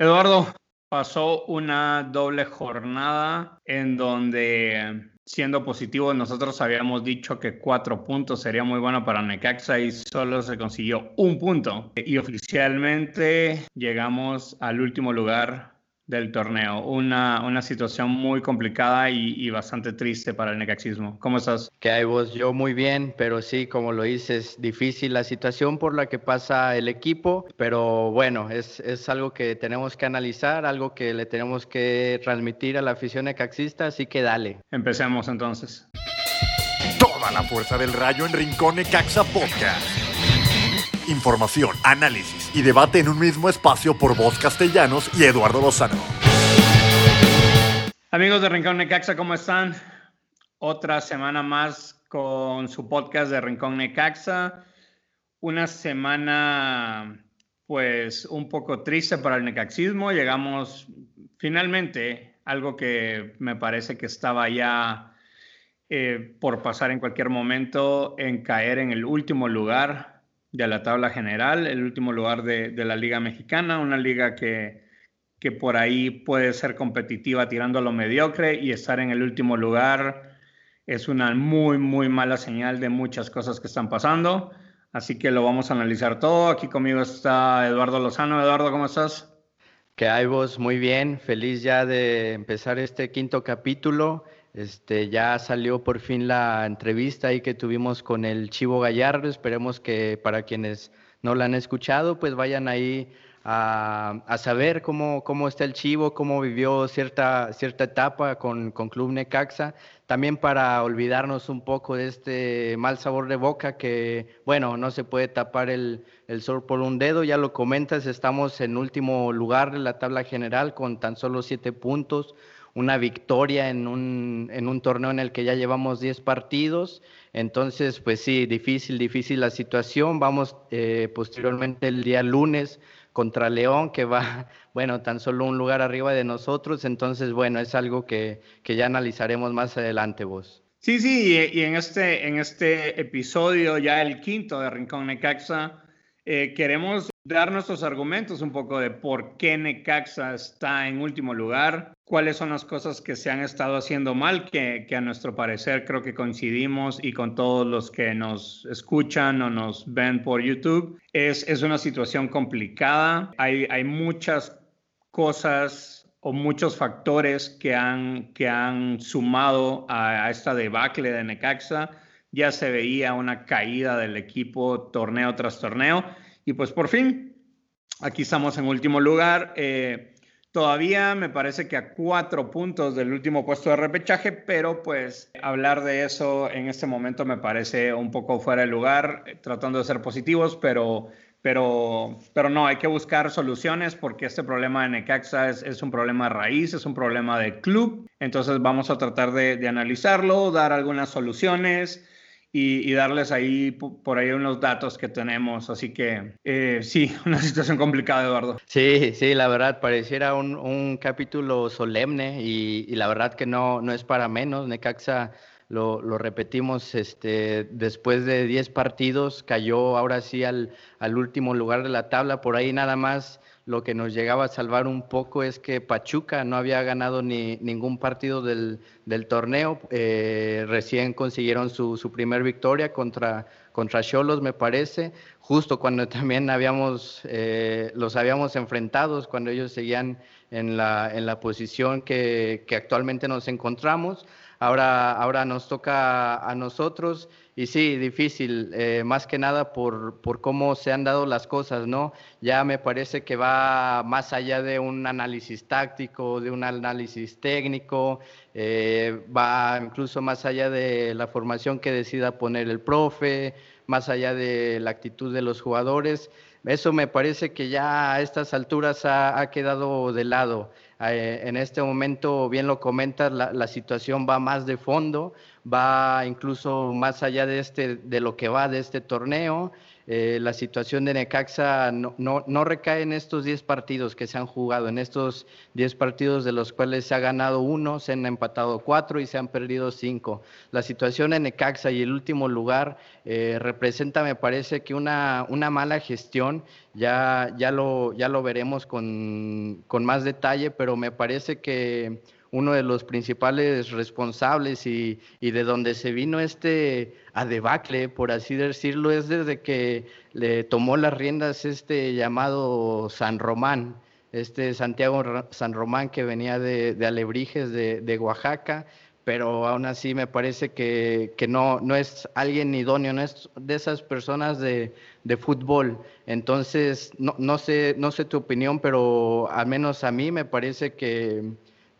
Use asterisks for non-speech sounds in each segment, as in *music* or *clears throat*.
Eduardo, pasó una doble jornada en donde, siendo positivo, nosotros habíamos dicho que cuatro puntos sería muy bueno para Necaxa y solo se consiguió un punto. Y oficialmente llegamos al último lugar del torneo. Una, una situación muy complicada y, bastante triste para el necaxismo. ¿Cómo estás? Que hay vos, yo muy bien, pero sí, como lo dices, difícil la situación por la que pasa el equipo, pero bueno, es, es algo que tenemos que analizar, algo que le tenemos que transmitir a la afición necaxista, así que dale. Empecemos entonces. Toda la fuerza del rayo en Rincón Necaxa Podcast información, análisis y debate en un mismo espacio por voz castellanos y Eduardo Lozano. Amigos de Rincón Necaxa, ¿cómo están? Otra semana más con su podcast de Rincón Necaxa. Una semana, pues, un poco triste para el necaxismo. Llegamos finalmente, algo que me parece que estaba ya eh, por pasar en cualquier momento, en caer en el último lugar de la tabla general, el último lugar de, la Liga Mexicana, una liga que, que, por ahí puede ser competitiva tirando a lo mediocre y estar en el último lugar es una muy, muy mala señal de muchas cosas que están pasando. Así que lo vamos a analizar todo. Aquí conmigo está Eduardo Lozano. Eduardo, ¿cómo estás? Que hay vos, muy bien. Feliz ya de empezar este quinto capítulo. Este, ya salió por fin la entrevista ahí que tuvimos con el Chivo Gallardo. Esperemos que para quienes no la han escuchado, pues vayan ahí a, saber cómo, cómo, está el Chivo, cómo vivió cierta, cierta etapa con, con, Club Necaxa. También para olvidarnos un poco de este mal sabor de boca que, bueno, no se puede tapar el, el sol por un dedo. Ya lo comentas, estamos en último lugar de la tabla general con tan solo siete puntos una victoria en un, en un torneo en el que ya llevamos 10 partidos. Entonces, pues sí, difícil, difícil la situación. Vamos eh, posteriormente el día lunes contra León, que va, *laughs* bueno, tan solo un lugar arriba de nosotros. Entonces, bueno, es algo que, que ya analizaremos más adelante vos. Sí, sí, y, en, este, en este episodio, ya el quinto de Rincón Necaxa, eh, queremos dar nuestros argumentos un poco de por qué Necaxa está en último lugar, cuáles son las cosas que se han estado haciendo mal, que, a nuestro parecer creo que coincidimos y con todos los que nos escuchan o nos ven por YouTube. Es, es una situación complicada, hay, hay muchas cosas o muchos factores que han, que han sumado a, a esta debacle de Necaxa ya se veía una caída del equipo torneo tras torneo. Y pues por fin, aquí estamos en último lugar. Eh, todavía me parece que a cuatro puntos del último puesto de repechaje, pero pues hablar de eso en este momento me parece un poco fuera de lugar, eh, tratando de ser positivos, pero, pero, pero no, hay que buscar soluciones porque este problema de Necaxa es, es un problema raíz, es un problema de club. Entonces vamos a tratar de, de analizarlo, dar algunas soluciones y, darles ahí por ahí unos datos que tenemos. Así que eh, sí, *laughs* una situación complicada, Eduardo. Sí, sí, la verdad, pareciera un, un capítulo solemne y, y, la verdad que no, no es para menos. Necaxa, lo, lo repetimos, este, después de 10 partidos cayó ahora sí al, al último lugar de la tabla, por ahí nada más lo que nos llegaba a salvar un poco es que Pachuca no había ganado ni ningún partido del, torneo. Eh, recién consiguieron su, su, primer victoria contra Cholos, me parece, justo cuando *laughs* también habíamos, eh, los habíamos enfrentados, cuando ellos seguían en la, en la posición que actualmente nos encontramos. Ahora, ahora nos toca a nosotros y sí, difícil, eh, más que nada por, por cómo se han dado las cosas, ¿no? Ya me parece que va más allá de un análisis táctico, de un análisis técnico, eh, va incluso más allá de la formación que decida poner el profe, más allá de la actitud de los jugadores. Eso me parece que ya a estas alturas ha, ha quedado de lado. Eh, en este momento, bien lo comentas, la, situación va más de fondo, va incluso más allá de, este, de lo que va de este torneo. Eh, la situación de Necaxa no, no, recae en estos 10 partidos que se han jugado, en estos 10 partidos de los cuales se ha ganado uno, se han empatado cuatro y se han perdido cinco. La situación en Necaxa y el último lugar eh, representa, me parece, que una, una mala gestión, ya, ya, lo, ya lo veremos con, con más detalle, pero me parece que uno de los principales responsables y, de donde se vino este adebacle, por así decirlo, es desde que le tomó las riendas este llamado San Román, este Santiago San Román que venía de, Alebrijes, de, Oaxaca, pero aún así me parece que, no, no es alguien idóneo, no es de esas personas de, fútbol. Entonces, no, no, sé, no sé tu opinión, pero al menos a mí me parece que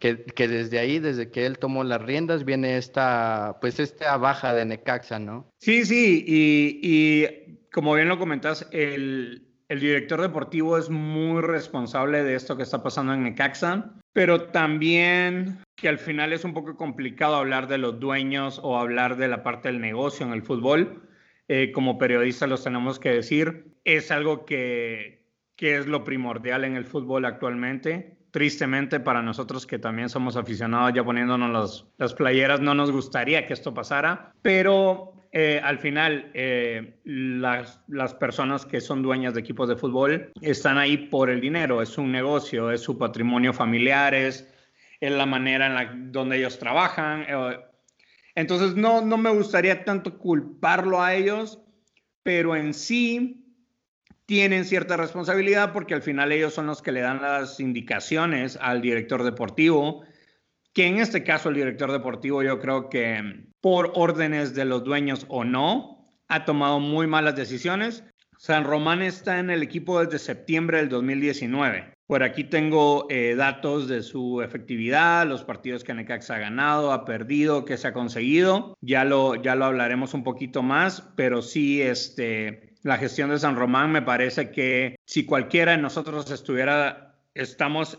que, desde ahí, desde que él tomó las riendas, viene esta, pues esta baja de Necaxa, ¿no? Sí, sí, y, como bien lo comentas, el, director deportivo es muy responsable de esto que está pasando en Necaxa, pero también que al final es un poco complicado hablar de los dueños o hablar de la parte del negocio en el fútbol. Eh, como periodistas los tenemos que decir, es algo que es lo primordial en el fútbol actualmente tristemente para nosotros que también somos aficionados ya poniéndonos las playeras, no nos gustaría que esto pasara, pero eh, al final eh, las, las, personas que son dueñas de equipos de fútbol están ahí por el dinero, es un negocio, es su patrimonio familiar, es, la manera en la donde ellos trabajan. Eh, entonces no, no me gustaría tanto culparlo a ellos, pero en sí tienen cierta responsabilidad porque al final ellos son los que le dan las indicaciones al director deportivo, que en este caso el director deportivo yo creo que por órdenes de los dueños o no, ha tomado muy malas decisiones. San Román está en el equipo desde septiembre del 2019. Por aquí tengo eh, datos de su efectividad, los partidos que Necaxa ha ganado, ha perdido, que se ha conseguido. Ya lo, ya lo hablaremos un poquito más, pero sí, este, la gestión de San Román, me parece que si cualquiera de nosotros estuviera, estamos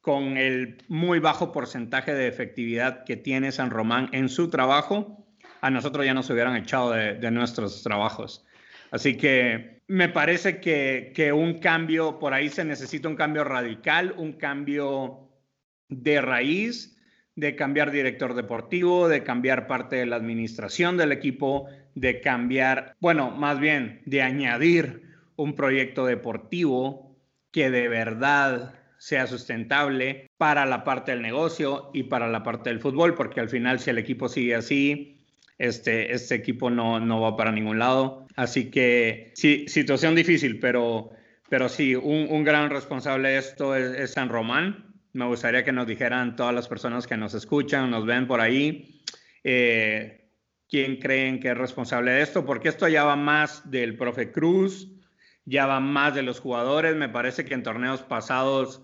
con el muy bajo porcentaje de efectividad que tiene San Román en su trabajo, a nosotros ya nos hubieran echado de, nuestros trabajos. Así que me parece que, que, un cambio, por ahí se necesita un cambio radical, un cambio de raíz, de cambiar director deportivo, de cambiar parte de la administración del equipo, de cambiar, bueno, más bien de añadir un proyecto deportivo que de verdad sea sustentable para la parte del negocio y para la parte del fútbol, porque al final si el equipo sigue así, este, este equipo no, no va para ningún lado. Así que sí, situación difícil, pero, pero sí, un, un gran responsable de esto es, San Román. Me gustaría que nos dijeran todas las personas que nos escuchan, nos ven por ahí. Eh, quién creen que es responsable de esto, porque esto ya va más del profe Cruz, ya va más de los jugadores. Me parece que en torneos pasados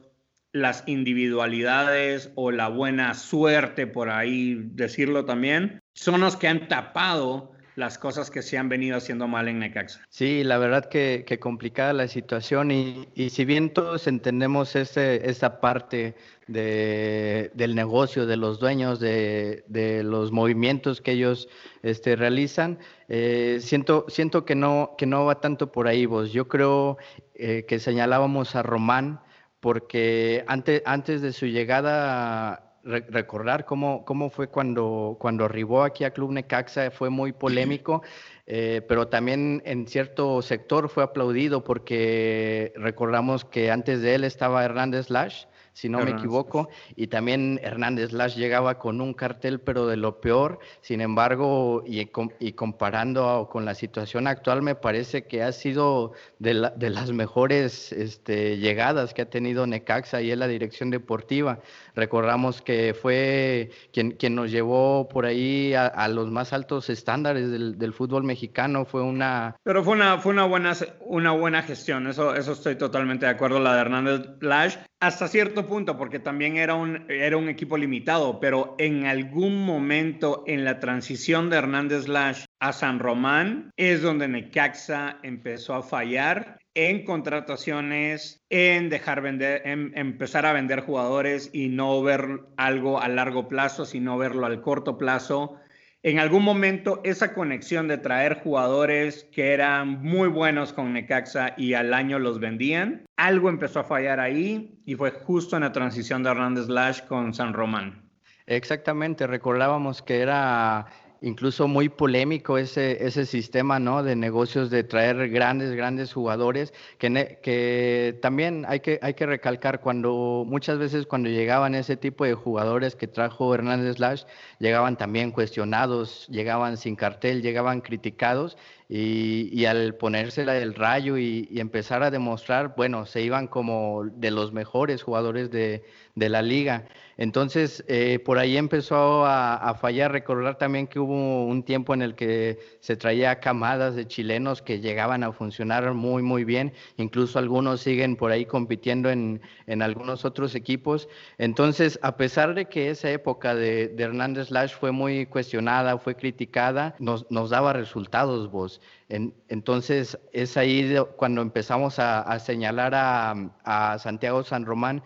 las individualidades o la buena suerte, por ahí decirlo también, son los que han tapado las cosas que se han venido haciendo mal en Necaxa. Sí, la verdad que, complicada la situación y, si bien todos entendemos ese, esa parte de, del negocio, de los dueños, de, los movimientos que ellos este, realizan, eh, siento, siento que, no, que no va tanto por ahí vos. Yo creo eh, que señalábamos a Román porque antes, antes de su llegada recordar cómo, cómo fue cuando, cuando arribó aquí a Club Necaxa, fue muy polémico, *clears throat* eh, pero también en cierto sector fue aplaudido porque recordamos que antes de él estaba Hernández Lash, si no me equivoco, y también Hernández Lash llegaba con un cartel, pero de lo peor, sin embargo, y, y comparando con la situación actual, me parece que ha sido de, de las mejores este, llegadas que ha tenido Necaxa y en la dirección deportiva. Recordamos que fue quien, quien nos llevó por ahí a, los más altos estándares del, del, fútbol mexicano, fue una... Pero fue una, fue una, buena, una buena gestión, eso, eso estoy totalmente de acuerdo, la de Hernández Lash hasta cierto punto, porque también era un, era un equipo limitado, pero en algún momento en la transición de Hernández Lash a San Román es donde Necaxa empezó a fallar en contrataciones, en dejar vender, en empezar a vender jugadores y no ver algo a largo plazo, sino verlo al corto plazo. En algún momento esa conexión de traer jugadores que eran muy buenos con Necaxa y al año los vendían, algo empezó a fallar ahí y fue justo en la transición de Hernández Lash con San Román. Exactamente, recordábamos que era incluso muy polémico ese, ese sistema de negocios de traer grandes, grandes jugadores, que, que también hay que, hay que recalcar cuando muchas veces cuando llegaban ese tipo de jugadores que trajo Hernández Lash, llegaban también cuestionados, llegaban sin cartel, llegaban criticados y, al ponérsela del rayo y, empezar a demostrar, bueno, se iban como de los mejores jugadores de, la liga. Entonces, eh, por ahí empezó a, fallar. Recordar también que hubo un tiempo en el que se traía camadas de chilenos que llegaban a funcionar muy, muy bien. Incluso algunos siguen por ahí compitiendo en, algunos otros equipos. Entonces, a pesar de que esa época de, Hernández Lash fue muy cuestionada, fue criticada, nos, nos daba resultados vos entonces es ahí cuando empezamos a, señalar a, Santiago San Román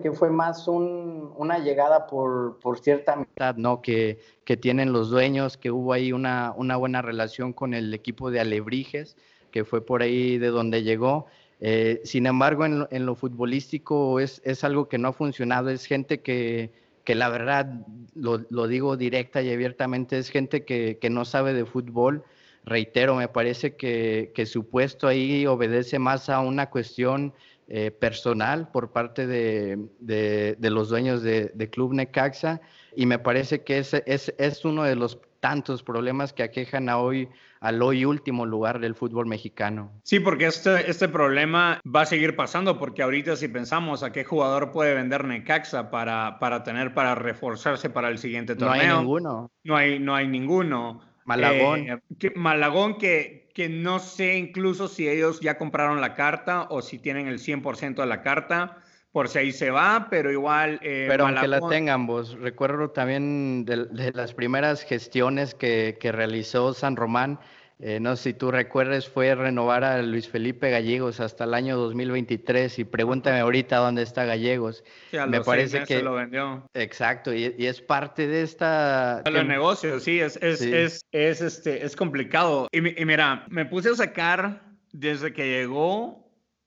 que fue más una llegada por, cierta mitad, ¿no? Que, que, tienen los dueños, que hubo ahí una, una, buena relación con el equipo de Alebrijes, que fue por ahí de donde llegó. Eh, sin embargo, en lo, futbolístico es, es, algo que no ha funcionado, es gente que, que la verdad, lo, lo, digo directa y abiertamente, es gente que, que no sabe de fútbol, reitero, me parece que, su puesto ahí obedece más a una cuestión eh, personal por parte de, los dueños de, Club Necaxa y me parece que es, es, uno de los tantos problemas que aquejan a hoy al hoy último lugar del fútbol mexicano. Sí, porque este, este problema va a seguir pasando, porque ahorita si pensamos a qué jugador puede vender Necaxa para, para tener, para reforzarse para el siguiente torneo. No hay ninguno. No hay, no hay ninguno. Malagón. Eh, que, Malagón que, que no sé incluso si ellos ya compraron la carta o si tienen el 100% de la carta, por si ahí se va, pero igual... Eh, pero aunque la tengan vos, recuerdo también de, de las primeras gestiones que, que realizó San Román, eh, no sé si tú recuerdes, fue renovar a Luis Felipe Gallegos hasta el año 2023 y pregúntame ahorita dónde está Gallegos. Me parece que lo vendió. Exacto, y, es parte de esta... Los negocios, sí, es, es, es, es, este, es complicado. Y, y, mira, me puse a sacar desde que llegó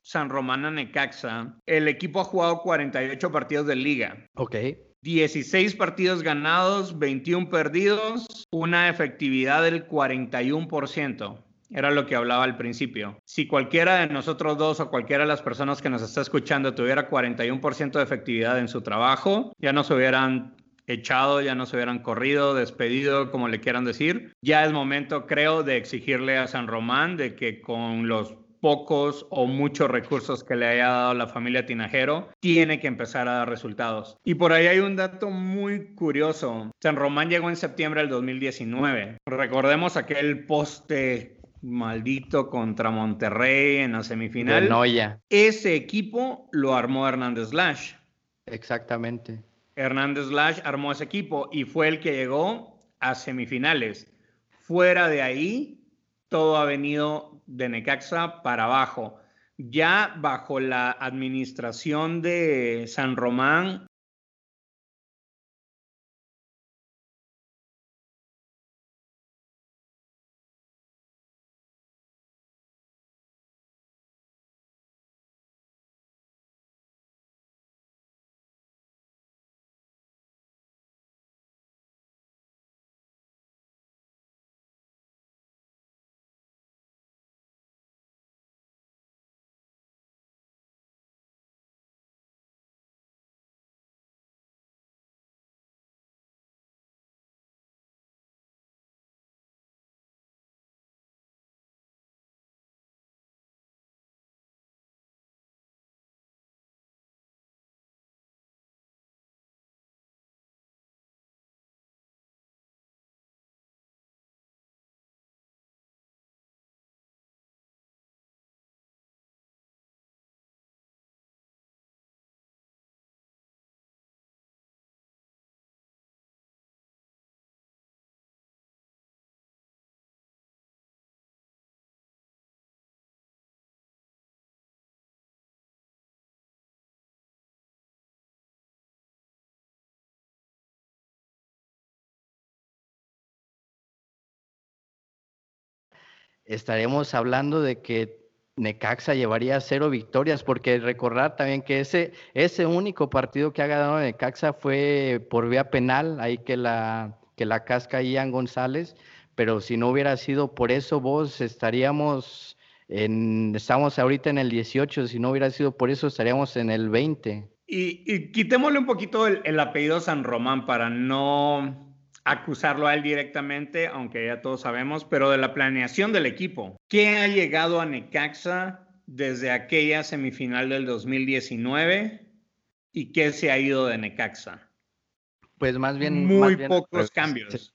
San Román a Necaxa, el equipo ha jugado 48 partidos de liga. Ok. 16 partidos ganados, 21 perdidos, una efectividad del 41%. Era lo que hablaba al principio. Si cualquiera de nosotros dos o cualquiera de las personas que nos está escuchando tuviera 41% de efectividad en su trabajo, ya no se hubieran echado, ya no se hubieran corrido, despedido, como le quieran decir. Ya es momento, creo, de exigirle a San Román de que con los pocos o muchos recursos que le haya dado la familia Tinajero, tiene que empezar a dar resultados. Y por ahí hay un dato muy curioso. San Román llegó en septiembre del 2019. Recordemos aquel poste maldito contra Monterrey en la semifinal. Noya. Ese equipo lo armó Hernández Lash. Exactamente. Hernández Lash armó ese equipo y fue el que llegó a semifinales. Fuera de ahí, todo ha venido de Necaxa para abajo. Ya bajo la administración de San Román, estaríamos hablando de que Necaxa llevaría cero victorias, porque recordar también que ese, ese único partido que ha ganado Necaxa fue por vía penal, ahí que la, que la casca Ian González, pero si no hubiera sido por eso, vos estaríamos en, estamos ahorita en el 18, si no hubiera sido por eso, estaríamos en el 20. Y, quitémosle un poquito el, apellido San Román para no acusarlo a él directamente, aunque ya todos sabemos, pero de la planeación del equipo. ¿Qué ha llegado a Necaxa desde aquella semifinal del 2019 y qué se ha ido de Necaxa? Pues más bien... Muy pocos pues, cambios.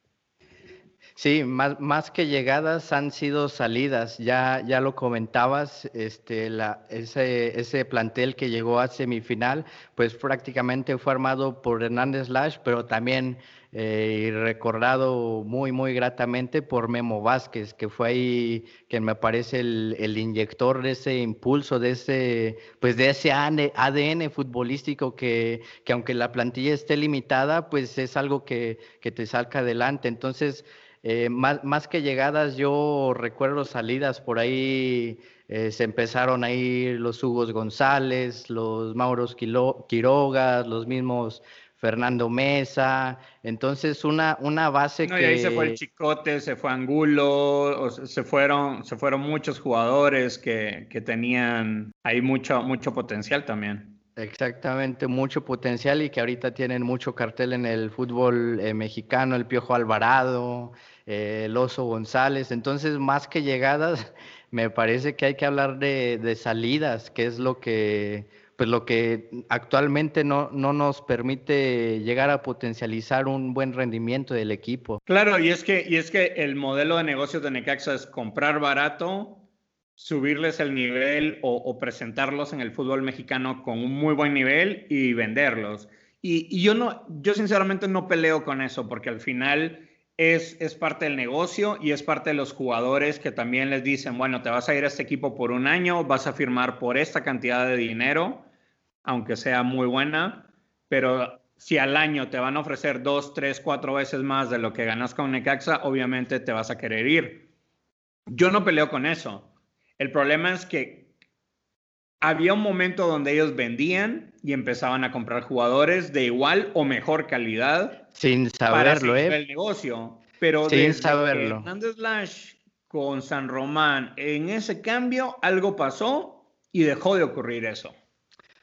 Sí, más, más que llegadas han sido salidas. Ya, ya lo comentabas, este, la, ese, ese plantel que llegó a semifinal, pues prácticamente fue armado por Hernández Lash, pero también eh, recordado muy, muy gratamente por Memo Vázquez, que fue ahí, que me parece el, el inyector de ese impulso, de ese, pues de ese ADN futbolístico que, que aunque la plantilla esté limitada, pues es algo que, que te salga adelante. Entonces, eh, más, más, que llegadas, yo recuerdo salidas por ahí, eh, se empezaron a ir los Hugos González, los Mauros Quirogas, los mismos Fernando Mesa, entonces una, una base que... Y ahí se fue el Chicote, se fue Angulo, se, fueron, se fueron muchos jugadores que, que tenían ahí mucho, mucho potencial también. Exactamente, mucho potencial y que ahorita tienen mucho cartel en el fútbol eh, mexicano, el Piojo Alvarado, eh, el Oso González. Entonces, más que llegadas, *laughs* me parece que hay que hablar de, salidas, que es lo que, pues lo que actualmente no, no nos permite llegar a potencializar un buen rendimiento del equipo. Claro, y es que, y es que el modelo de negocios de Necaxa es comprar barato subirles el nivel o, presentarlos en el fútbol mexicano con un muy buen nivel y venderlos. Y, yo no, yo sinceramente no peleo con eso porque al final es, es parte del negocio y es parte de los jugadores que también les dicen, bueno, te vas a ir a este equipo por un año, vas a firmar por esta cantidad de dinero, aunque sea muy buena, pero si al año te van a ofrecer dos, tres, cuatro veces más de lo que ganas con Necaxa, obviamente te vas a querer ir. Yo no peleo con eso. El problema es que había un momento donde ellos vendían y empezaban a comprar jugadores de igual o mejor calidad. Sin saberlo, para ¿eh? el negocio. Pero Sin saberlo. Hernández Lash con San Román, en ese cambio algo pasó y dejó de ocurrir eso.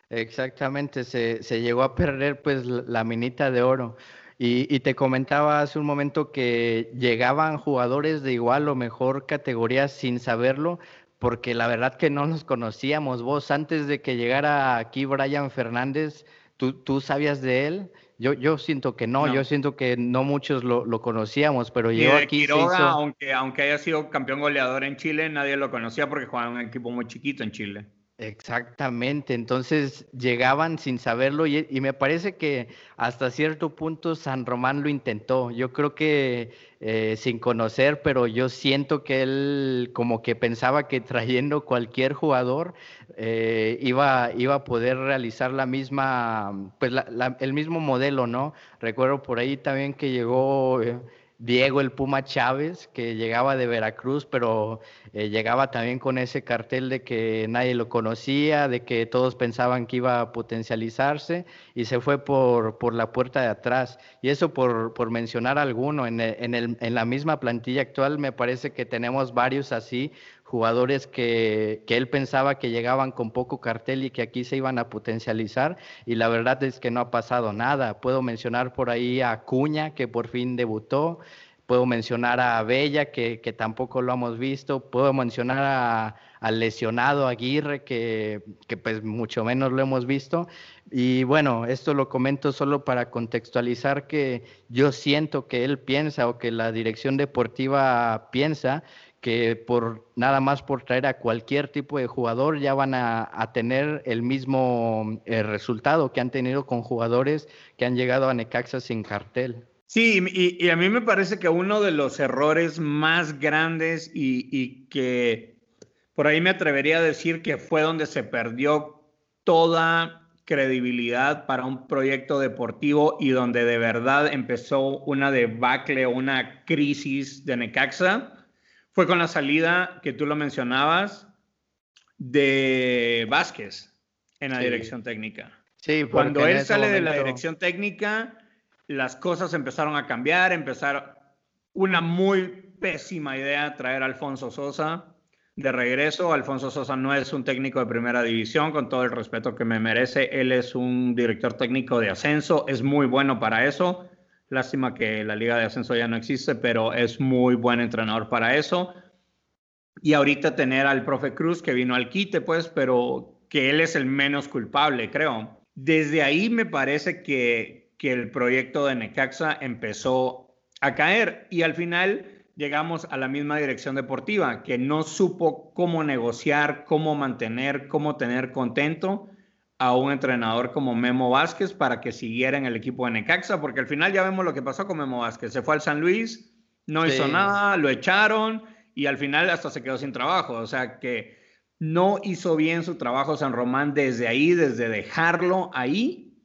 Exactamente, se, se llegó a perder pues la minita de oro. Y, y, te comentaba hace un momento que llegaban jugadores de igual o mejor categoría sin saberlo, porque la verdad que no nos conocíamos. Vos, antes de que llegara aquí Brian Fernández, ¿tú, tú sabías de él? Yo, yo siento que no, yo siento que no muchos lo, lo conocíamos, pero llegó aquí. Quiroga, aunque, aunque haya sido campeón goleador en Chile, nadie lo conocía porque jugaba en un equipo muy chiquito en Chile. Exactamente, entonces llegaban sin saberlo y, me parece que hasta cierto punto San Román lo intentó, yo creo que eh, sin conocer, pero yo siento que él como que pensaba que trayendo cualquier jugador eh, iba, iba a poder realizar la misma, pues el mismo modelo, ¿no? Recuerdo por ahí también que llegó... Eh, Diego el Puma Chávez, que llegaba de Veracruz, pero eh, llegaba también con ese cartel de que nadie lo conocía, de que todos pensaban que iba a potencializarse y se fue por, por la puerta de atrás. Y eso por, por mencionar alguno, en, en, el, en la misma plantilla actual me parece que tenemos varios así, jugadores que, que, él pensaba que llegaban con poco cartel y que aquí se iban a potencializar y la verdad es que no ha pasado nada. Puedo mencionar por ahí a Cuña que por fin debutó, puedo mencionar a Bella que, que tampoco lo hemos visto, puedo mencionar al lesionado Aguirre que, que pues mucho menos lo hemos visto. Y bueno, esto lo comento solo para contextualizar que yo siento que él piensa o que la dirección deportiva piensa que por nada más por traer a cualquier tipo de jugador ya van a, tener el mismo eh, resultado que han tenido con jugadores que han llegado a Necaxa sin cartel. Sí, y, a mí me parece que uno de los errores más grandes y, y que por ahí me atrevería a decir que fue donde se perdió toda credibilidad para un proyecto deportivo y donde de verdad empezó una debacle, una crisis de Necaxa, fue con la salida que tú lo mencionabas de Vázquez en la dirección técnica. Sí, cuando él sale de la dirección técnica, las cosas empezaron a cambiar, empezaron una muy pésima idea traer a Alfonso Sosa de regreso. Alfonso Sosa no es un técnico de primera división, con todo el respeto que me merece. Él es un director técnico de ascenso, es muy bueno para eso. Lástima que la liga de ascenso ya no existe, pero es muy buen entrenador para eso. Y ahorita tener al profe Cruz que vino al quite, pues, pero que él es el menos culpable, creo. Desde ahí me parece que, que el proyecto de Necaxa empezó a caer y al final llegamos a la misma dirección deportiva, que no supo cómo negociar, cómo mantener, cómo tener contento a un entrenador como Memo Vázquez para que siguiera en el equipo de Necaxa, porque al final ya vemos lo que pasó con Memo Vázquez. Se fue al San Luis, no hizo nada, lo echaron y al final hasta se quedó sin trabajo. O sea que no hizo bien su trabajo San Román desde ahí, desde dejarlo ahí,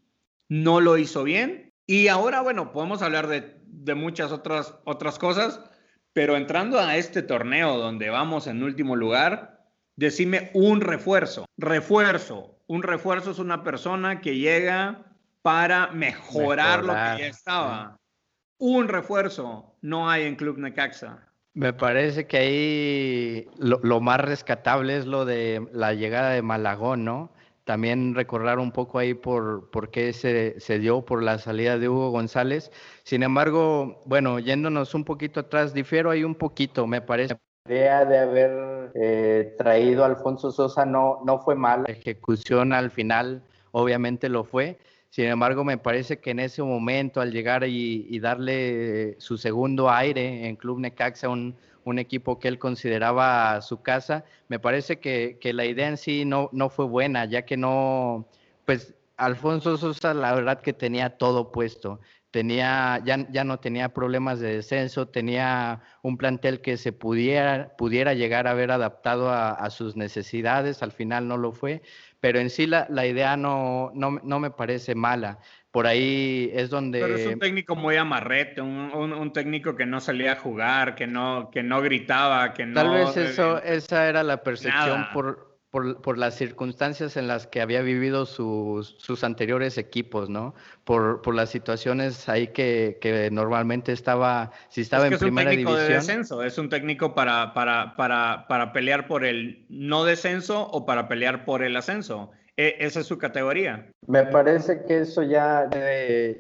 no lo hizo bien. Y ahora, bueno, podemos hablar de, de muchas otras, otras cosas, pero entrando a este torneo donde vamos en último lugar, decime un refuerzo. Refuerzo un refuerzo es una persona que llega para mejorar, lo que ya estaba. Un refuerzo no hay en Club Necaxa. Me parece que ahí lo, más rescatable es lo de la llegada de Malagón, ¿no? También recordar un poco ahí por, por qué se, se, dio por la salida de Hugo González. Sin embargo, bueno, yéndonos un poquito atrás, difiero ahí un poquito, me parece. Idea de haber eh, traído a Alfonso Sosa no, no fue mala. La ejecución al final obviamente lo fue. Sin embargo, me parece que en ese momento, al llegar y, darle su segundo aire en Club Necaxa, un, un, equipo que él consideraba su casa, me parece que, que, la idea en sí no, no fue buena, ya que no, pues Alfonso Sosa la verdad que tenía todo puesto tenía, ya, ya no tenía problemas de descenso, tenía un plantel que se pudiera, pudiera llegar a haber adaptado a, sus necesidades, al final no lo fue, pero en sí la, la idea no, no, no, me parece mala. Por ahí es donde... Pero es un técnico muy amarrete, un, un, técnico que no salía a jugar, que no, que no gritaba, que no... Tal vez eso, esa era la percepción por por, por, las circunstancias en las que había vivido sus, sus anteriores equipos, ¿no? Por, por las situaciones ahí que, que, normalmente estaba, si estaba en primera división. Es un técnico de descenso, es un técnico para, para, para, para pelear por el no descenso o para pelear por el ascenso. E, esa es su categoría. Me parece que eso ya,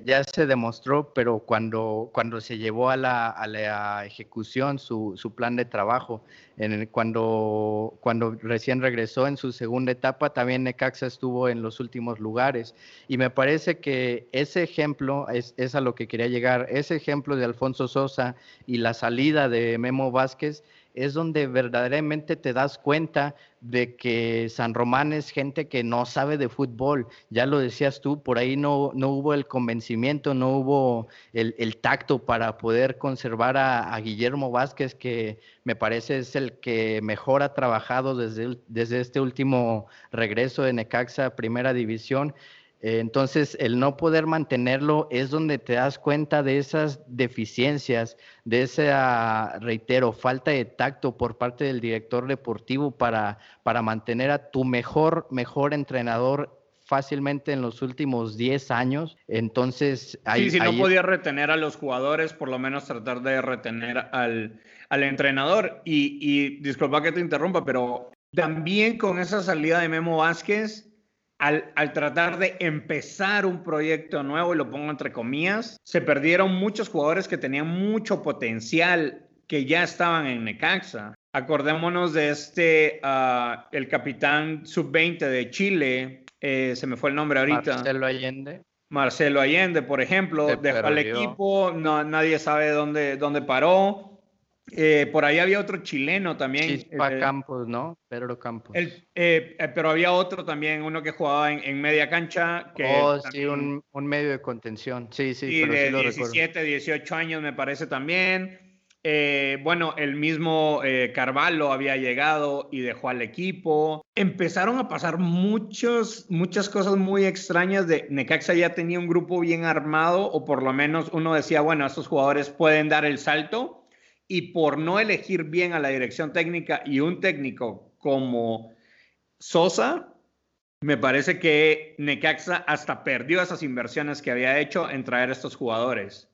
ya se demostró, pero cuando, cuando se llevó a la, a ejecución su, su, plan de trabajo, en cuando, cuando recién regresó en su segunda etapa, también Necaxa estuvo en los últimos lugares. Y me parece que ese ejemplo es, es a lo que quería llegar, ese ejemplo de Alfonso Sosa y la salida de Memo Vázquez es donde verdaderamente te das cuenta de que San Román es gente que no sabe de fútbol. Ya lo decías tú, por ahí no, no hubo el convencimiento, no hubo el, tacto para poder conservar a, Guillermo Vázquez, que me parece es el que mejor ha trabajado desde, desde este último regreso de Necaxa Primera División. Eh, entonces, el no poder mantenerlo es donde te das cuenta de esas deficiencias, de esa, reitero, falta de tacto por parte del director deportivo para, para mantener a tu mejor, mejor entrenador fácilmente en los últimos 10 años. Entonces, ahí, sí, si no podía retener a los jugadores, por lo menos tratar de retener al, al entrenador. Y, y disculpa que te interrumpa, pero también con esa salida de Memo Vázquez, al, tratar de empezar un proyecto nuevo, y lo pongo entre comillas, se perdieron muchos jugadores que tenían mucho potencial que ya estaban en Necaxa. Acordémonos de este, ah, el capitán sub-20 de Chile, eh, se me fue el nombre ahorita. Marcelo Allende. Marcelo Allende, por ejemplo, dejó al equipo, no, nadie sabe dónde, dónde paró. Eh, por ahí había otro chileno también. Chispa eh, Campos, ¿no? Pedro Campos. Eh, pero había otro también, uno que jugaba en, media cancha. Que oh, sí, un, medio de contención. Sí, sí. sí de 17, 18 años me parece también. bueno, el mismo Carvalho había llegado y dejó al equipo. Empezaron a pasar muchos, muchas cosas muy extrañas. De Necaxa ya tenía un grupo bien armado, o por lo menos uno decía, bueno, estos jugadores pueden dar el salto y por no elegir bien a la dirección técnica y un técnico como Sosa, me parece que Necaxa hasta perdió esas inversiones que había hecho en traer estos jugadores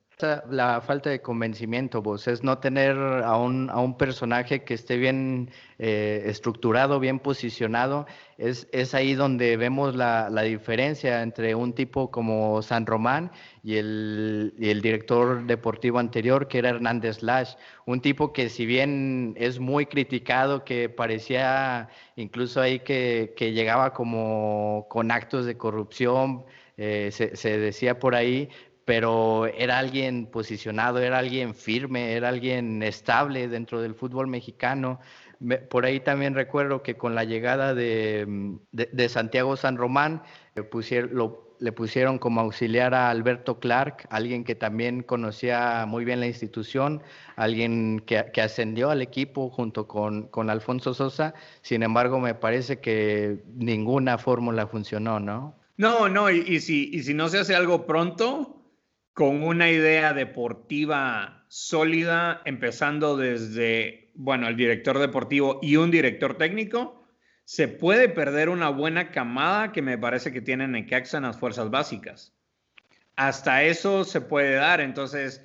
la falta de convencimiento, vos, es no tener a un, a un personaje que esté bien eh, estructurado, bien posicionado. Es, es ahí donde vemos la, la, diferencia entre un tipo como San Román y el, y el, director deportivo anterior, que era Hernández Lash. Un tipo que si bien es muy criticado, que parecía incluso ahí que, que llegaba como con actos de corrupción, eh, se, se, decía por ahí, pero era alguien posicionado, era alguien firme, era alguien estable dentro del fútbol mexicano. Por ahí también recuerdo que con la llegada de, de, Santiago San Román le pusieron, como auxiliar a Alberto Clark, alguien que también conocía muy bien la institución, alguien que, ascendió al equipo junto con, con, Alfonso Sosa. Sin embargo, me parece que ninguna fórmula funcionó, ¿no? No, no, y, si, y si no se hace algo pronto, con una idea deportiva sólida, empezando desde, bueno, el director deportivo y un director técnico, se puede perder una buena camada que me parece que tienen Necaxa en las fuerzas básicas. Hasta eso se puede dar. Entonces,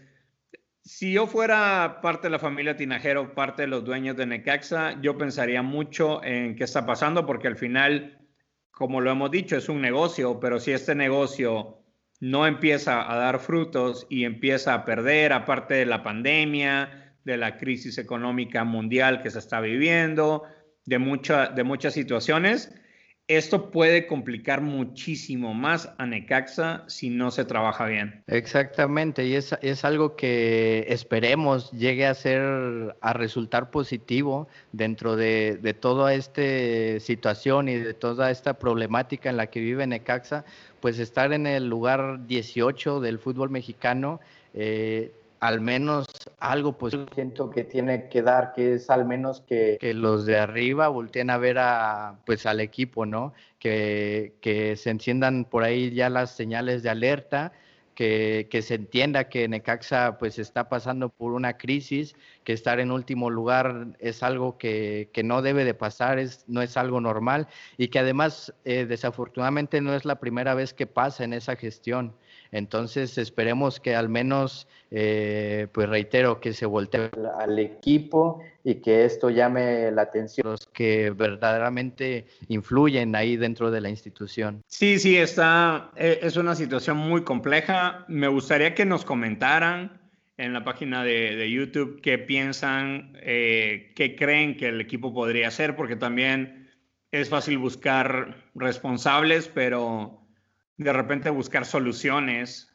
si yo fuera parte de la familia Tinajero, parte de los dueños de Necaxa, yo pensaría mucho en qué está pasando, porque al final, como lo hemos dicho, es un negocio, pero si este negocio no empieza a dar frutos y empieza a perder, aparte de la pandemia, de la crisis económica mundial que se está viviendo, de, de muchas situaciones, esto puede complicar muchísimo más a Necaxa si no se trabaja bien. Exactamente, y es, es, algo que esperemos llegue a ser, a resultar positivo dentro de, de toda esta situación y de toda esta problemática en la que vive Necaxa, pues estar en el lugar 18 del fútbol mexicano, eh, al menos algo pues siento que tiene que dar, que es al menos que, los de arriba volteen a ver a, pues al equipo, ¿no? Que, que se enciendan por ahí ya las señales de alerta que, se entienda que Necaxa pues está pasando por una crisis, que estar en último lugar es algo que, no debe de pasar, es, no es algo normal y que además eh, desafortunadamente no es la primera vez que pasa en esa gestión. Entonces esperemos que al menos, eh, pues reitero, que se voltee al equipo y que esto llame la atención los que verdaderamente influyen ahí dentro de la institución. Sí, sí, está, e, es una situación muy compleja. Me gustaría que nos comentaran en la página de, YouTube qué piensan, eh, qué creen que el equipo podría hacer, porque también es fácil buscar responsables, pero de repente buscar soluciones,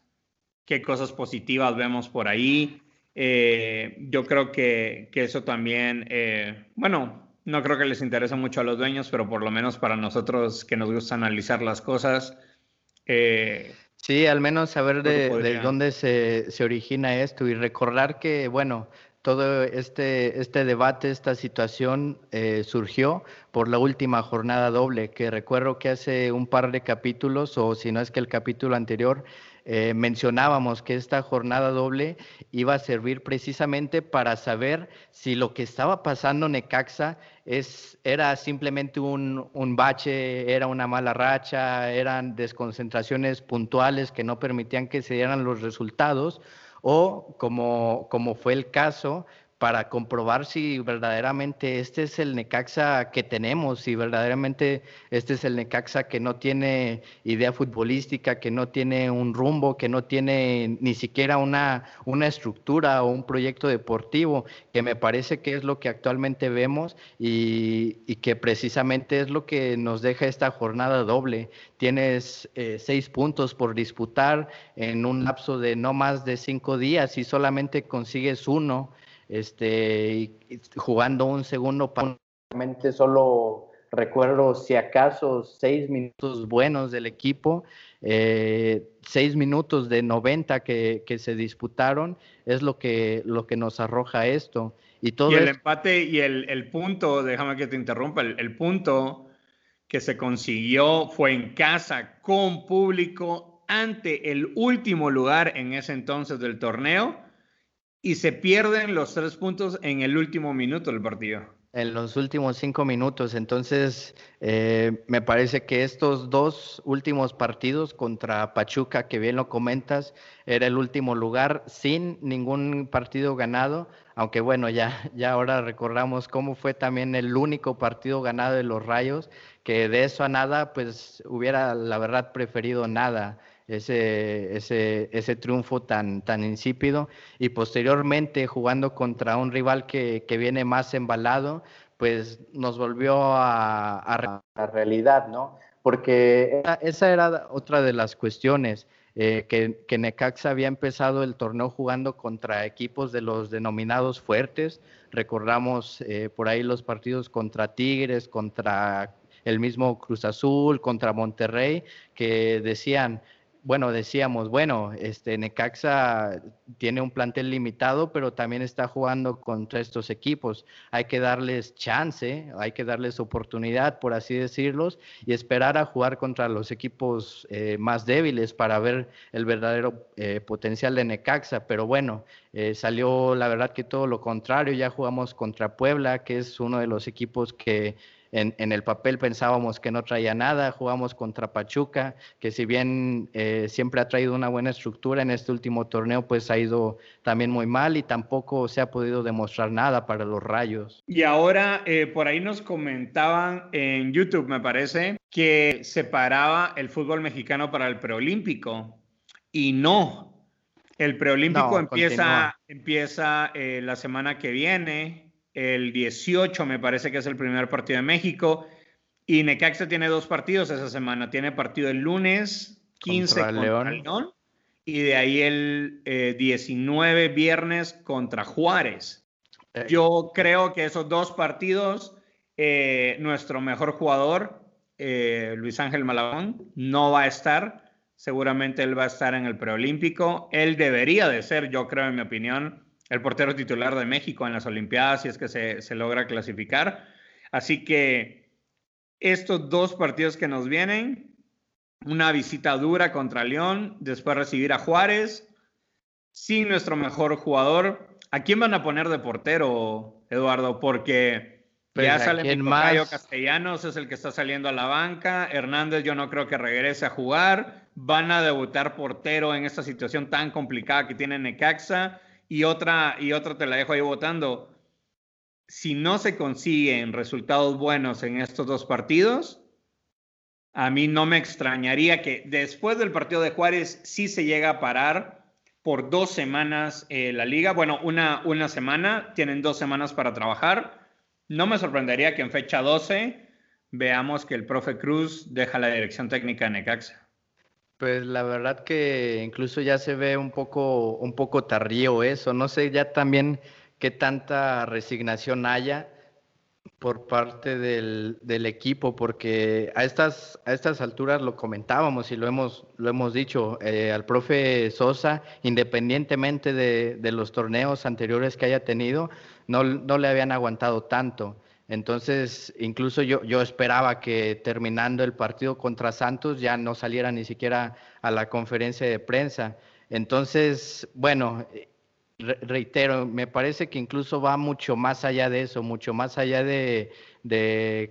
qué cosas positivas vemos por ahí. Eh, yo creo que, eso también, eh, bueno, no creo que les interese mucho a los dueños, pero por lo menos para nosotros que nos gusta analizar las cosas. Eh, sí, al menos saber de, dónde se, se, origina esto y recordar que, bueno, todo este, este debate, esta situación eh, surgió por la última jornada doble, que recuerdo que hace un par de capítulos, o si no es que el capítulo anterior, eh, mencionábamos que esta jornada doble iba a servir precisamente para saber si lo que estaba pasando en Necaxa es, era simplemente un, un bache, era una mala racha, eran desconcentraciones puntuales que no permitían que se dieran los resultados o como, como fue el caso, para comprobar si verdaderamente este es el Necaxa que tenemos, si verdaderamente este es el Necaxa que no tiene idea futbolística, que no tiene un rumbo, que no tiene ni siquiera una, una estructura o un proyecto deportivo, que me parece que es lo que actualmente vemos y, que precisamente es lo que nos deja esta jornada doble. Tienes eh, seis puntos por disputar en un lapso de no más de cinco días y solamente consigues uno este, jugando un segundo prácticamente solo recuerdo si acaso seis minutos buenos del equipo, eh, seis minutos de 90 que, que, se disputaron, es lo que, lo que nos arroja esto. Y, todo el empate y el, el, punto, déjame que te interrumpa, el, el punto que se consiguió fue en casa, con público, ante el último lugar en ese entonces del torneo y se pierden los tres puntos en el último minuto del partido. En los últimos cinco minutos. Entonces, eh, me parece que estos dos últimos partidos contra Pachuca, que bien lo comentas, era el último lugar sin ningún partido ganado. Aunque bueno, ya, ya ahora recordamos cómo fue también el único partido ganado de los Rayos, que de eso a nada, pues hubiera la verdad preferido nada ese, ese, ese triunfo tan, tan insípido y posteriormente jugando contra un rival que, que viene más embalado, pues nos volvió a, a la realidad, ¿no? Porque esa era otra de las cuestiones. Eh, que, que, Necaxa había empezado el torneo jugando contra equipos de los denominados fuertes. Recordamos eh, por ahí los partidos contra Tigres, contra el mismo Cruz Azul, contra Monterrey, que decían, bueno, decíamos, bueno, este Necaxa tiene un plantel limitado, pero también está jugando contra estos equipos. Hay que darles chance, hay que darles oportunidad, por así decirlos, y esperar a jugar contra los equipos eh, más débiles para ver el verdadero eh, potencial de Necaxa. Pero bueno, eh, salió la verdad que todo lo contrario. Ya jugamos contra Puebla, que es uno de los equipos que en, el papel pensábamos que no traía nada, jugamos contra Pachuca, que si bien eh, siempre ha traído una buena estructura en este último torneo, pues ha ido también muy mal y tampoco se ha podido demostrar nada para los rayos. Y ahora eh, por ahí nos comentaban en YouTube, me parece, que separaba el fútbol mexicano para el preolímpico y no. El preolímpico empieza, empieza eh, la semana que viene, el 18 me parece que es el primer partido de México. Y Necaxa tiene dos partidos esa semana. Tiene partido el lunes 15 contra, León. y de ahí el 19 eh, viernes contra Juárez. Eh. Yo creo que esos dos partidos, eh, nuestro mejor jugador, Luis Ángel Malagón, no va a estar. Seguramente él va a estar en el preolímpico. Él debería de ser, yo creo, en mi opinión, el portero titular de México en las Olimpiadas, si es que se, logra clasificar. Así que estos dos partidos que nos vienen, una visita dura contra León, después recibir a Juárez, sin nuestro mejor jugador. ¿A quién van a poner de portero, Eduardo? Porque pues, ya sale más? Castellanos, es el que está saliendo a la banca. Hernández yo no creo que regrese a jugar. Van a debutar portero en esta situación tan complicada que tiene Necaxa. Y otra, y otra te la dejo ahí votando. Si no se consiguen resultados buenos en estos dos partidos, a mí no me extrañaría que después del partido de Juárez sí se llega a parar por dos semanas eh, la liga. Bueno, una, una semana, tienen dos semanas para trabajar. No me sorprendería que en fecha 12 veamos que el profe Cruz deja la dirección técnica de Necaxa. Pues la verdad que incluso ya se ve un poco, un poco tardío eso. No sé ya también qué tanta resignación haya por parte del, del, equipo, porque a estas, a estas alturas lo comentábamos y lo hemos, lo hemos dicho eh, al profe Sosa, independientemente de, de, los torneos anteriores que haya tenido, no, no le habían aguantado tanto. Entonces, incluso yo, yo esperaba que terminando el partido contra Santos ya no saliera ni siquiera a la conferencia de prensa. Entonces, bueno, reitero, me parece que incluso va mucho más allá de eso, mucho más allá de,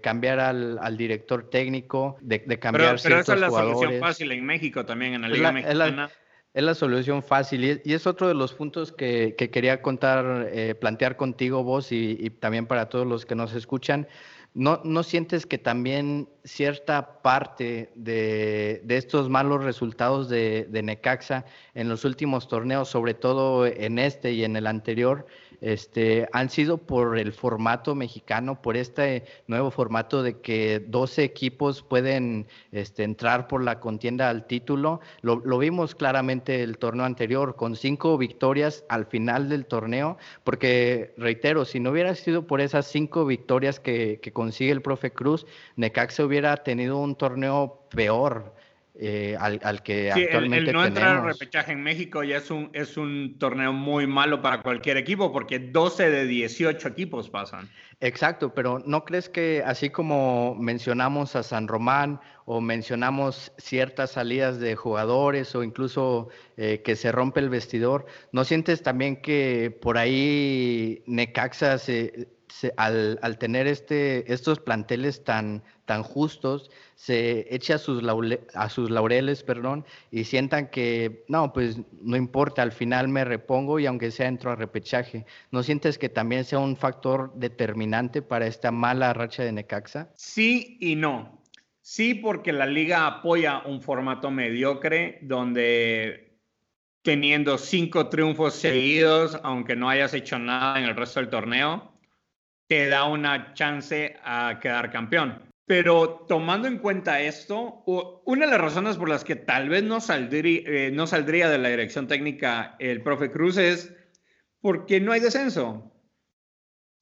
cambiar al, director técnico, de, cambiar pero, pero esa es la solución fácil en México también, en la Liga Mexicana es la solución fácil y es, otro de los puntos que, quería contar, eh, plantear contigo vos y, también para todos los que nos escuchan. ¿No, no sientes que también cierta parte de, estos malos resultados de, de, Necaxa en los últimos torneos, sobre todo en este y en el anterior, este, han sido por el formato mexicano, por este nuevo formato de que 12 equipos pueden este, entrar por la contienda al título. Lo, vimos claramente el torneo anterior, con cinco victorias al final del torneo, porque reitero, si no hubiera sido por esas cinco victorias que, que consigue el profe Cruz, Necaxa hubiera tenido un torneo peor eh, al, que actualmente el, el no entrar al repechaje en México ya es un, es un torneo muy malo para cualquier equipo porque 12 de 18 equipos pasan. Exacto, pero ¿no crees que así como mencionamos a San Román o mencionamos ciertas salidas de jugadores o incluso eh, que se rompe el vestidor, ¿no sientes también que por ahí Necaxa se, al, tener este, estos planteles tan, justos, se eche a sus, a sus laureles perdón, y sientan que, no, pues no importa, al final me repongo y aunque sea entro a repechaje. ¿No sientes que también sea un factor determinante para esta mala racha de Necaxa? Sí y no. Sí, porque la liga apoya un formato mediocre donde teniendo cinco triunfos seguidos, aunque no hayas hecho nada en el resto del torneo, te da una chance a quedar campeón. Pero tomando en cuenta esto, una de las razones por las que tal vez no saldría, eh, no saldría de la dirección técnica el profe Cruz es porque no hay descenso.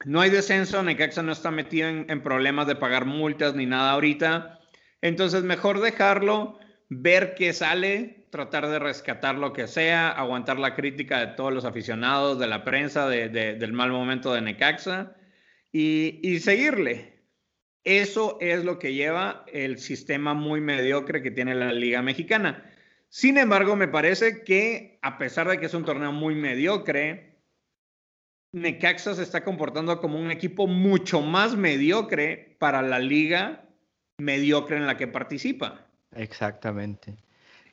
No hay descenso, Necaxa no está metido en, en problemas de pagar multas ni nada ahorita. Entonces, mejor dejarlo, ver qué sale, tratar de rescatar lo que sea, aguantar la crítica de todos los aficionados, de la prensa, del mal momento de Necaxa y, seguirle. Eso es lo que lleva el sistema muy mediocre que tiene la Liga Mexicana. Sin embargo, me parece que a pesar de que es un torneo muy mediocre, Necaxa se está comportando como un equipo mucho más mediocre para la liga mediocre en la que participa. Exactamente.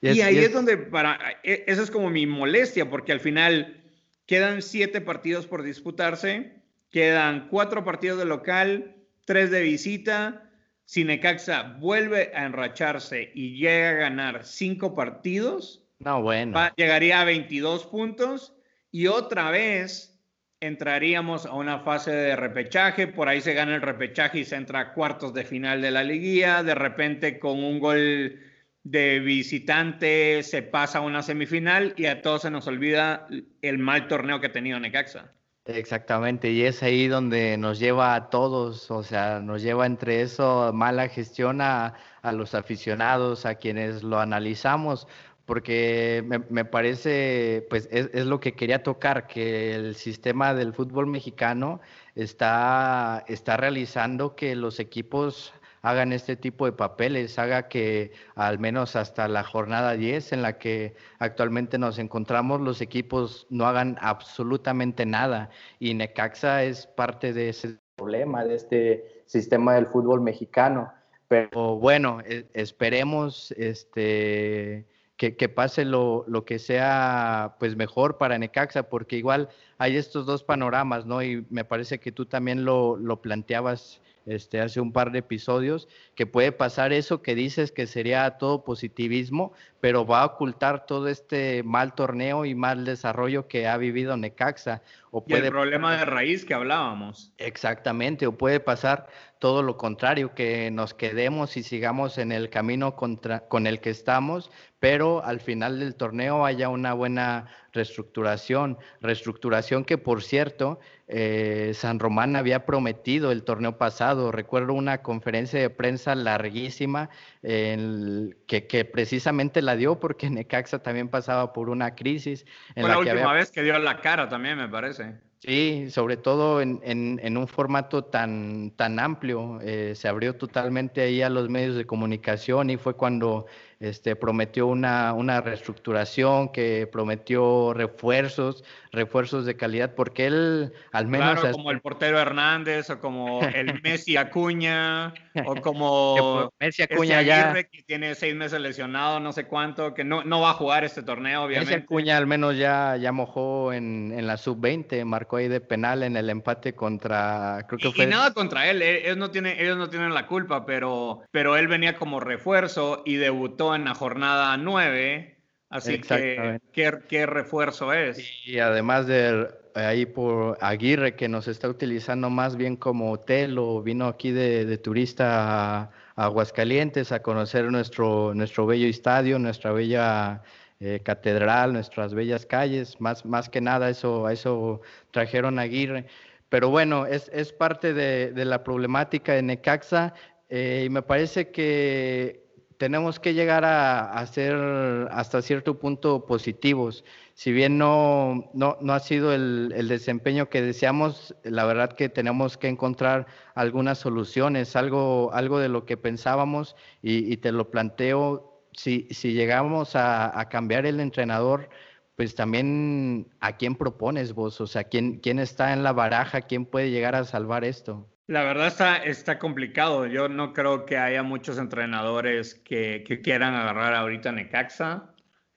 Y, ahí es, donde para e, eso es como mi molestia, porque al final quedan siete partidos por disputarse Quedan cuatro partidos de local, tres de visita. Si Necaxa vuelve a enracharse y llega a ganar cinco partidos, no, bueno. llegaría a 22 puntos y otra vez entraríamos a una fase de repechaje. Por ahí se gana el repechaje y se entra a cuartos de final de la liguilla. De repente, con un gol de visitante, se pasa a una semifinal y a todos se nos olvida el mal torneo que ha tenido Necaxa. Exactamente, y es ahí donde nos lleva a todos, o sea, nos lleva entre eso mala gestión a, los aficionados, a quienes lo analizamos, porque me, parece, pues es, es, lo que quería tocar, que el sistema del fútbol mexicano está, está realizando que los equipos hagan este tipo de papeles, haga que al menos hasta la jornada 10 en la que actualmente nos encontramos, los equipos no hagan absolutamente nada. Y Necaxa es parte de ese problema, de este sistema del fútbol mexicano. Pero bueno, e, esperemos este, que, pase lo, lo, que sea pues mejor para Necaxa, porque igual hay estos dos panoramas, ¿no? Y me parece que tú también lo, lo planteabas este, hace un par de episodios, que puede pasar eso que dices que sería todo positivismo, pero va a ocultar todo este mal torneo y mal desarrollo que ha vivido Necaxa. O puede... el problema de raíz que hablábamos. Exactamente, o puede pasar todo lo contrario, que nos quedemos y sigamos en el camino contra, con el que estamos, pero al final del torneo haya una buena reestructuración, reestructuración que por cierto, eh, San Román había prometido el torneo pasado. Recuerdo una conferencia de prensa larguísima que, que, precisamente la dio porque *laughs* Necaxa también pasaba por una crisis. En Fue la, última vez que dio la cara también, me parece. Sí, sobre todo en, en, un formato tan, tan amplio. Eh, se abrió totalmente ahí a los medios de comunicación y fue cuando este, prometió una, una reestructuración, que prometió refuerzos, refuerzos de calidad, porque él al menos... Claro, como el portero Hernández o como *laughs* el Messi Acuña o como Messi Acuña ya... que tiene seis meses lesionado, no sé cuánto, que no, no va a jugar este torneo, obviamente. Messi Acuña al menos ya, ya mojó en, en la sub-20, marcó ahí de penal en el empate contra... Creo que y, fue... y nada contra él, eh, ellos no, tienen, ellos no tienen la culpa, pero, pero él venía como refuerzo y debutó en la jornada 9, así que ¿qué, refuerzo es. Y además de ahí por Aguirre, que nos está utilizando más bien como hotel o vino aquí de, turista a, Aguascalientes a conocer nuestro, nuestro bello estadio, nuestra bella eh, catedral, nuestras bellas calles, más, más que nada eso, a eso trajeron a Aguirre. Pero bueno, es, es parte de, de, la problemática de Necaxa eh, y me parece que tenemos que llegar a, ser hasta cierto punto positivos. Si bien no, no, no ha sido el, el, desempeño que deseamos, la verdad que tenemos que encontrar algunas soluciones, algo, algo de lo que pensábamos y, te lo planteo, si, si llegamos a, a cambiar el entrenador, pues también a quién propones vos, o sea, quién, quién está en la baraja, quién puede llegar a salvar esto. La verdad está, está complicado. Yo no creo que haya muchos entrenadores que, quieran agarrar ahorita Necaxa.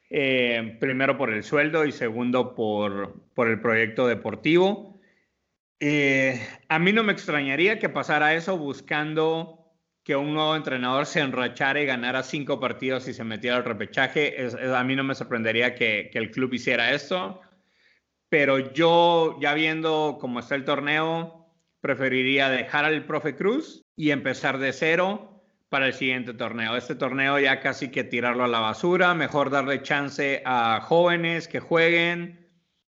Eh, primero por el sueldo y segundo por, por el proyecto deportivo. Eh, a mí no me extrañaría que pasara eso buscando que un nuevo entrenador se enrachara y ganara cinco partidos y se metiera al repechaje. a mí no me sorprendería que, que, el club hiciera esto, pero yo ya viendo cómo está el torneo, preferiría dejar al profe Cruz y empezar de cero para el siguiente torneo. Este torneo ya casi que tirarlo a la basura, mejor darle chance a jóvenes que jueguen,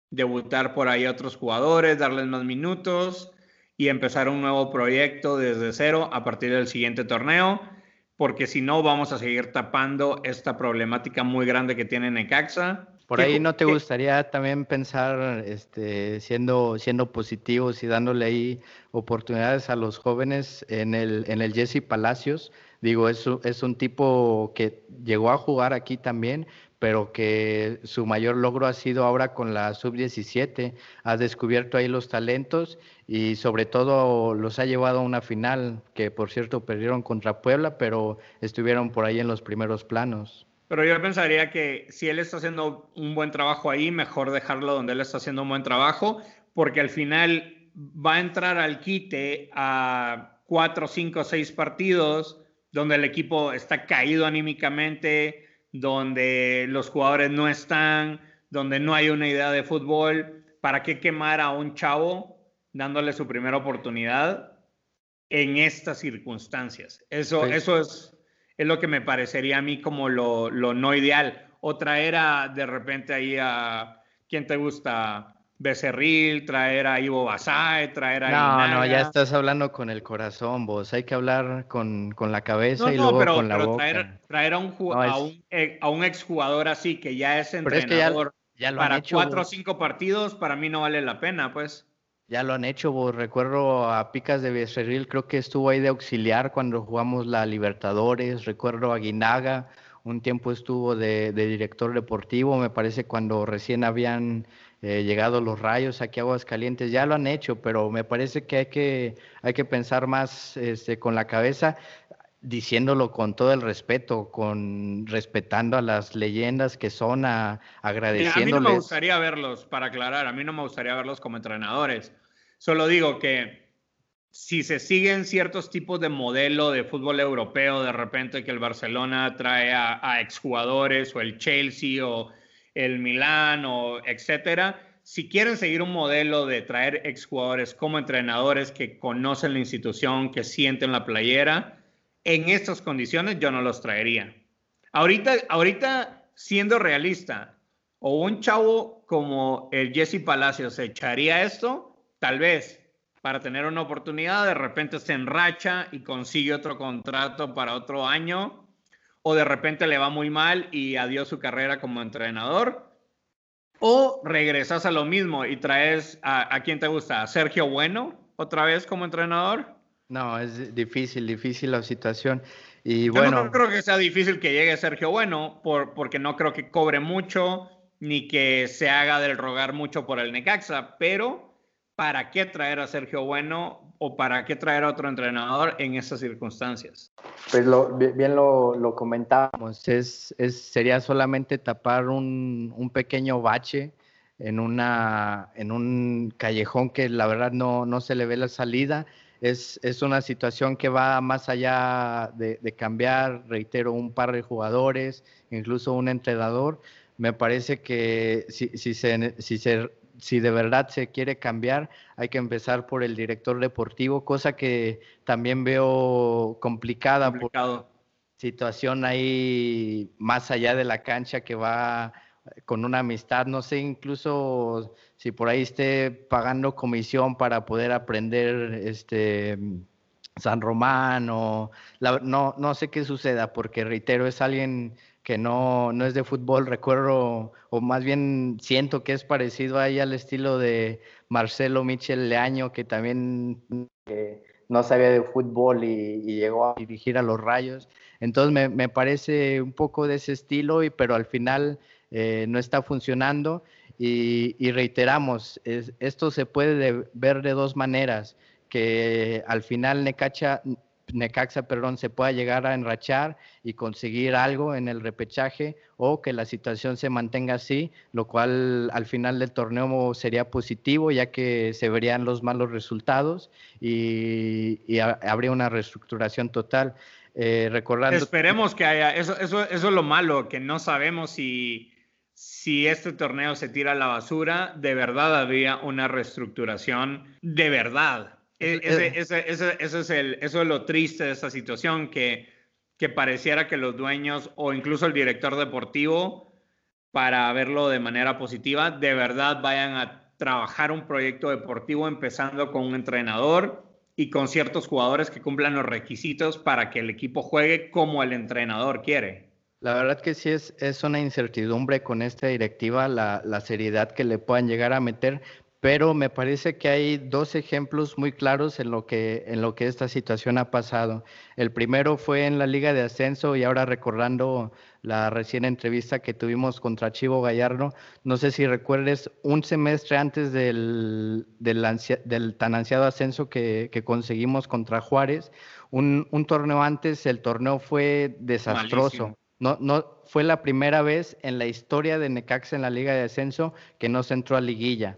debutar por ahí a otros jugadores, darles más minutos y empezar un nuevo proyecto desde cero a partir del siguiente torneo, porque si no vamos a seguir tapando esta problemática muy grande que tiene Necaxa. Por ahí no te gustaría también pensar este, siendo, siendo positivos y dándole ahí oportunidades a los jóvenes en el, en el Jesse Palacios. Digo, es, es un tipo que llegó a jugar aquí también, pero que su mayor logro ha sido ahora con la sub-17. Ha descubierto ahí los talentos y sobre todo los ha llevado a una final, que por cierto perdieron contra Puebla, pero estuvieron por ahí en los primeros planos. Pero yo pensaría que si él está haciendo un buen trabajo ahí, mejor dejarlo donde él está haciendo un buen trabajo, porque al final va a entrar al quite a cuatro, cinco, seis partidos donde el equipo está caído anímicamente, donde los jugadores no están, donde no hay una idea de fútbol, ¿para qué quemar a un chavo dándole su primera oportunidad en estas circunstancias? Eso, eso es, es lo que me parecería a mí como lo, lo no ideal. O traer a, de repente ahí a, ¿quién te gusta? Becerril, traer a Ivo Basay, traer a No, no, ya estás hablando con el corazón, vos. Hay que hablar con, con la cabeza y luego con la boca. Traer, traer a, un, a, un, eh, a un exjugador así que ya es entrenador ya, para cuatro o cinco partidos, para mí no vale la pena, pues. Ya lo han hecho, vos. Recuerdo a Picas de Becerril, creo que estuvo ahí de auxiliar cuando jugamos la Libertadores. Recuerdo a Guinaga, un tiempo estuvo de, de director deportivo, me parece cuando recién habían eh, llegado los rayos aquí a Aguascalientes, ya lo han hecho, pero me parece que hay que, hay que pensar más este, con la cabeza, diciéndolo con todo el respeto, con respetando a las leyendas que son, a, agradeciéndoles. A mí no me gustaría verlos, para aclarar, a mí no me gustaría verlos como entrenadores. Solo digo que si se siguen ciertos tipos de modelo de fútbol europeo, de repente que el Barcelona trae a, exjugadores o el Chelsea o el Milán o etcétera. Si quieren seguir un modelo de traer exjugadores como entrenadores que conocen la institución, que sienten la playera, en estas condiciones yo no los traería. Ahorita, ahorita siendo realista, o un chavo como el Jesse Palacios echaría esto, tal vez para tener una oportunidad, de repente se enracha y consigue otro contrato para otro año o de repente le va muy mal y adiós su carrera como entrenador, o regresas a lo mismo y traes a, a quién te gusta, a Sergio Bueno otra vez como entrenador. No, es difícil, difícil la situación. Y Yo bueno, no creo que sea difícil que llegue Sergio Bueno, por, porque no creo que cobre mucho ni que se haga del rogar mucho por el Necaxa, pero ¿para qué traer a Sergio Bueno o para qué traer a otro entrenador en esas circunstancias? Pues lo, bien lo, lo comentábamos, es, es, sería solamente tapar un, un, pequeño bache en, una, en un callejón que la verdad no, no se le ve la salida. Es, es, una situación que va más allá de, de, cambiar, reitero, un par de jugadores, incluso un entrenador. Me parece que si, si, se, si se si de verdad se quiere cambiar, hay que empezar por el director deportivo, cosa que también veo complicada Complicado. por situación ahí más allá de la cancha que va con una amistad, no sé, incluso si por ahí esté pagando comisión para poder aprender este San Román o no, no sé qué suceda, porque reitero, es alguien que no, no es de fútbol, recuerdo, o más bien siento que es parecido ahí al estilo de Marcelo Michel Leaño, que también eh, no sabía de fútbol y, llegó a dirigir a los Rayos. Entonces me, parece un poco de ese estilo, y, pero al final eh, no está funcionando. Y, reiteramos, esto se puede ver de dos maneras, que al final Necaxa Necaxa, perdón, se pueda llegar a enrachar y conseguir algo en el repechaje o que la situación se mantenga así, lo cual al final del torneo sería positivo ya que se verían los malos resultados y, habría una reestructuración total. Eh, recordando... Esperemos que haya, eso, eso, eso es lo malo, que no sabemos si, si este torneo se tira a la basura, de verdad habría una reestructuración de verdad e, ese, ese, es el, eso es lo triste de esta situación, que, que pareciera que los dueños o incluso el director deportivo, para verlo de manera positiva, de verdad vayan a trabajar un proyecto deportivo empezando con un entrenador y con ciertos jugadores que cumplan los requisitos para que el equipo juegue como el entrenador quiere. La verdad que sí es, es una incertidumbre con esta directiva, la, la seriedad que le puedan llegar a meter, pero me parece que hay dos ejemplos muy claros en lo que en lo que esta situación ha pasado. El primero fue en la Liga de Ascenso y ahora recordando la recién entrevista que tuvimos contra Chivo Gallardo, no sé si recuerdes un semestre antes del, del, tan ansiado ascenso que, conseguimos contra Juárez, un, un, torneo antes, el torneo fue desastroso. No, no, fue la primera vez en la historia de Necaxa en la Liga de Ascenso que no se entró a liguilla.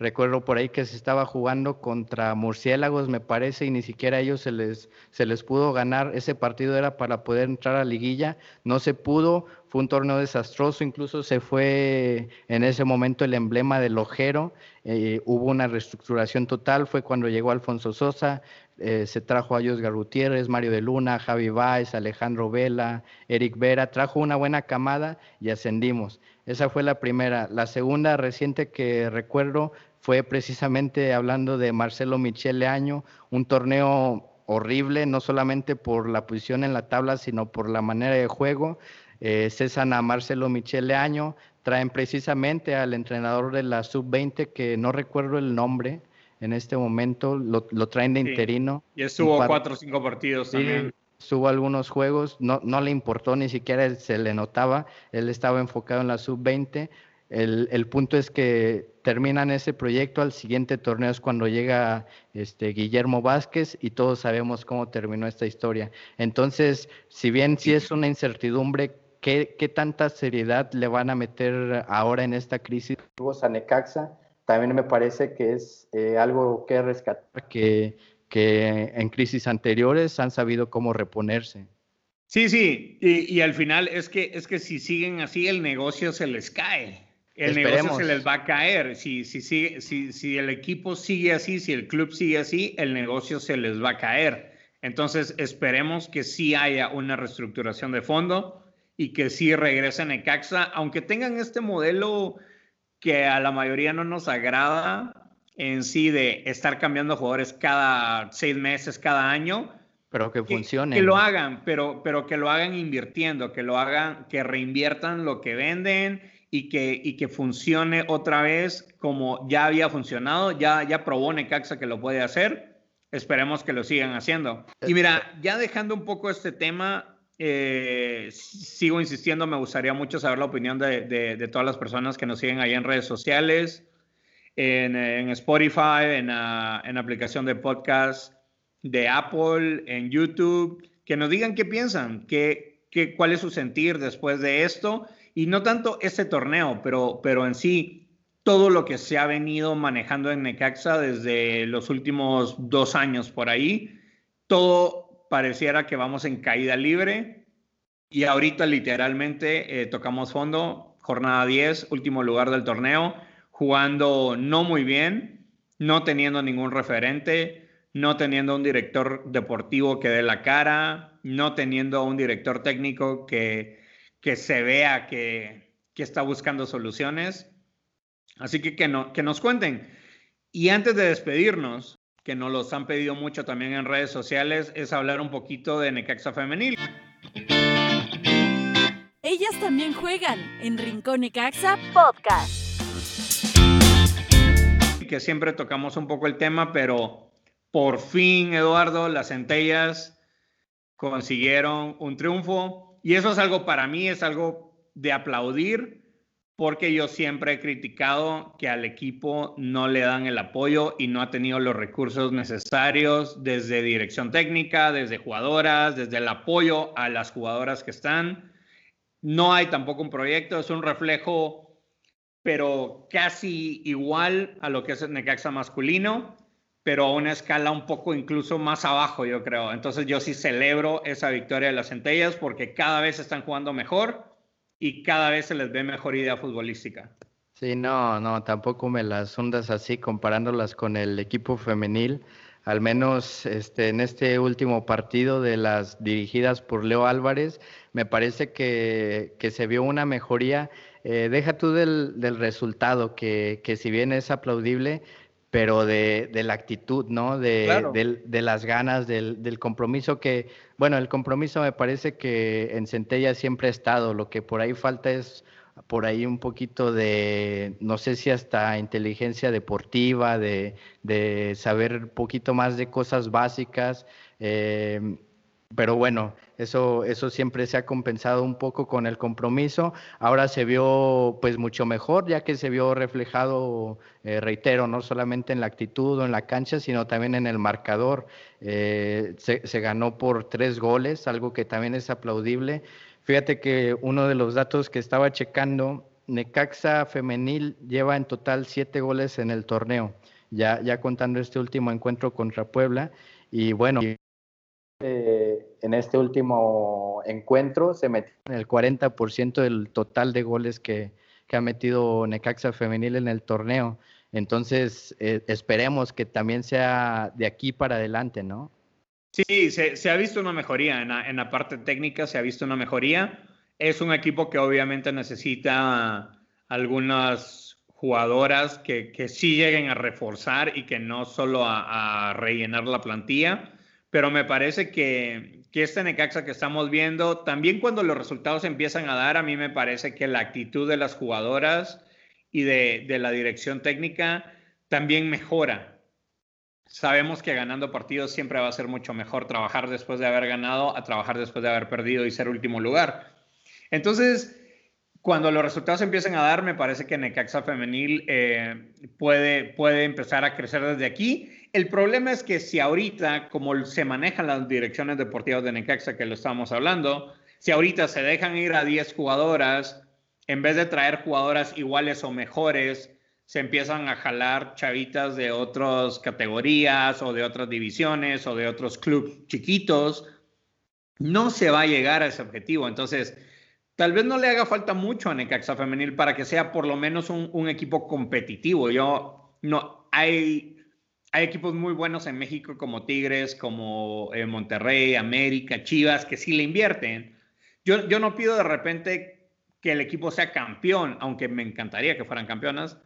Recuerdo por ahí que se estaba jugando contra Murciélagos, me parece, y ni siquiera a ellos se les, se les pudo ganar. Ese partido era para poder entrar a liguilla, no se pudo, fue un torneo desastroso, incluso se fue en ese momento el emblema del ojero, eh, hubo una reestructuración total, fue cuando llegó Alfonso Sosa, eh, se trajo a Josgar Gutiérrez, Mario de Luna, Javi Baez, Alejandro Vela, Eric Vera, trajo una buena camada y ascendimos. Esa fue la primera. La segunda reciente que recuerdo fue precisamente hablando de Marcelo Michele Año, un torneo horrible, no solamente por la posición en la tabla, sino por la manera de juego. Eh, cesan a Marcelo Michele Año, traen precisamente al entrenador de la sub-20, que no recuerdo el nombre en este momento, lo, traen de interino. Y estuvo cuatro o cinco partidos también subo algunos juegos, no, no le importó, ni siquiera se le notaba, él estaba enfocado en la sub-20. El, el, punto es que terminan ese proyecto, al siguiente torneo es cuando llega este, Guillermo Vázquez y todos sabemos cómo terminó esta historia. Entonces, si bien sí es una incertidumbre, ¿qué, qué tanta seriedad le van a meter ahora en esta crisis a Necaxa? También me parece que es eh, algo que rescatar, que que en crisis anteriores han sabido cómo reponerse. Sí, sí, y, al final es que, es que si siguen así, el negocio se les cae. El negocio se les va a caer. Si, si, si, si, si el equipo sigue así, si el club sigue así, el negocio se les va a caer. Entonces, esperemos que sí haya una reestructuración de fondo y que sí regresen a Caxa, aunque tengan este modelo que a la mayoría no nos agrada, en sí de estar cambiando jugadores cada seis meses, cada año. Pero que, funcione. Que lo hagan, pero, pero que lo hagan invirtiendo, que lo hagan, que reinviertan lo que venden y que, y que funcione otra vez como ya había funcionado, ya, ya probó Necaxa que lo puede hacer. Esperemos que lo sigan haciendo. Y mira, ya dejando un poco este tema, eh, sigo insistiendo, me gustaría mucho saber la opinión de, de, todas las personas que nos siguen ahí en redes sociales, en, Spotify, en, la aplicación de podcast de Apple, en YouTube, que nos digan qué piensan, qué, qué, cuál es su sentir después de esto. Y no tanto este torneo, pero, pero en sí todo lo que se ha venido manejando en Necaxa desde los últimos dos años por ahí, todo pareciera que vamos en caída libre. Y ahorita literalmente eh, tocamos fondo, jornada 10, último lugar del torneo jugando no muy bien, no teniendo ningún referente, no teniendo un director deportivo que dé la cara, no teniendo un director técnico que, que se vea que, que está buscando soluciones. Así que que, no, que nos cuenten. Y antes de despedirnos, que nos los han pedido mucho también en redes sociales, es hablar un poquito de Necaxa Femenil. Ellas también juegan en Rincón Necaxa Podcast. Siempre tocamos un poco el tema, pero por fin, Eduardo, las centellas consiguieron un triunfo. Y eso es algo para mí, es algo de aplaudir porque yo siempre he criticado que al equipo no le dan el apoyo y no ha tenido los recursos necesarios desde dirección técnica, desde jugadoras, desde el apoyo a las jugadoras que están. No hay tampoco un proyecto, es un reflejo, pero casi igual a lo que es el Necaxa masculino, pero a una escala un poco incluso más abajo, yo creo. Entonces yo sí celebro esa victoria de las centellas porque cada vez están jugando mejor y cada vez se les ve mejor idea futbolística. Sí, no, no, tampoco me las hundas así comparándolas con el equipo femenil. Al menos este, en este último partido de las dirigidas por Leo Álvarez, me parece que, que se vio una mejoría. Eh, deja tú del, del resultado, que, que si bien es aplaudible, pero de, de, la actitud, ¿no? De, de, de las ganas, del, del, compromiso que, bueno, el compromiso me parece que en Centella siempre ha estado, lo que por ahí falta es por ahí un poquito de, no sé si hasta inteligencia deportiva, de, saber un poquito más de cosas básicas. Eh, pero bueno, eso, eso siempre se ha compensado un poco con el compromiso. Ahora se vio pues mucho mejor, ya que se vio reflejado, eh, reitero, no solamente en la actitud o en la cancha, sino también en el marcador. Eh, se, se, ganó por tres goles, algo que también es aplaudible. Fíjate que uno de los datos que estaba checando, Necaxa Femenil lleva en total siete goles en el torneo, ya, ya contando este último encuentro contra Puebla. Y bueno, eh, en este último encuentro se metió en el 40% del total de goles que, que, ha metido Necaxa Femenil en el torneo. Entonces, eh, esperemos que también sea de aquí para adelante, ¿no? Sí, se, se ha visto una mejoría en la, en la, parte técnica, se ha visto una mejoría. Es un equipo que obviamente necesita algunas jugadoras que, que sí lleguen a reforzar y que no solo a, a rellenar la plantilla pero me parece que, que este Necaxa que estamos viendo, también cuando los resultados empiezan a dar, a mí me parece que la actitud de las jugadoras y de, de la dirección técnica también mejora. Sabemos que ganando partidos siempre va a ser mucho mejor trabajar después de haber ganado a trabajar después de haber perdido y ser último lugar. Entonces, cuando los resultados empiecen a dar, me parece que Necaxa Femenil eh, puede, puede empezar a crecer desde aquí. El problema es que si ahorita, como se manejan las direcciones deportivas de Necaxa, que lo estamos hablando, si ahorita se dejan ir a 10 jugadoras, en vez de traer jugadoras iguales o mejores, se empiezan a jalar chavitas de otras categorías o de otras divisiones o de otros clubes chiquitos, no se va a llegar a ese objetivo. Entonces, Tal vez no le haga falta mucho a Necaxa Femenil para que sea por lo menos un, un equipo competitivo. Yo no hay, hay equipos muy buenos en México como Tigres, como eh, Monterrey, América, Chivas, que sí le invierten. Yo, yo no pido de repente que el equipo sea campeón, aunque me encantaría que fueran campeonas.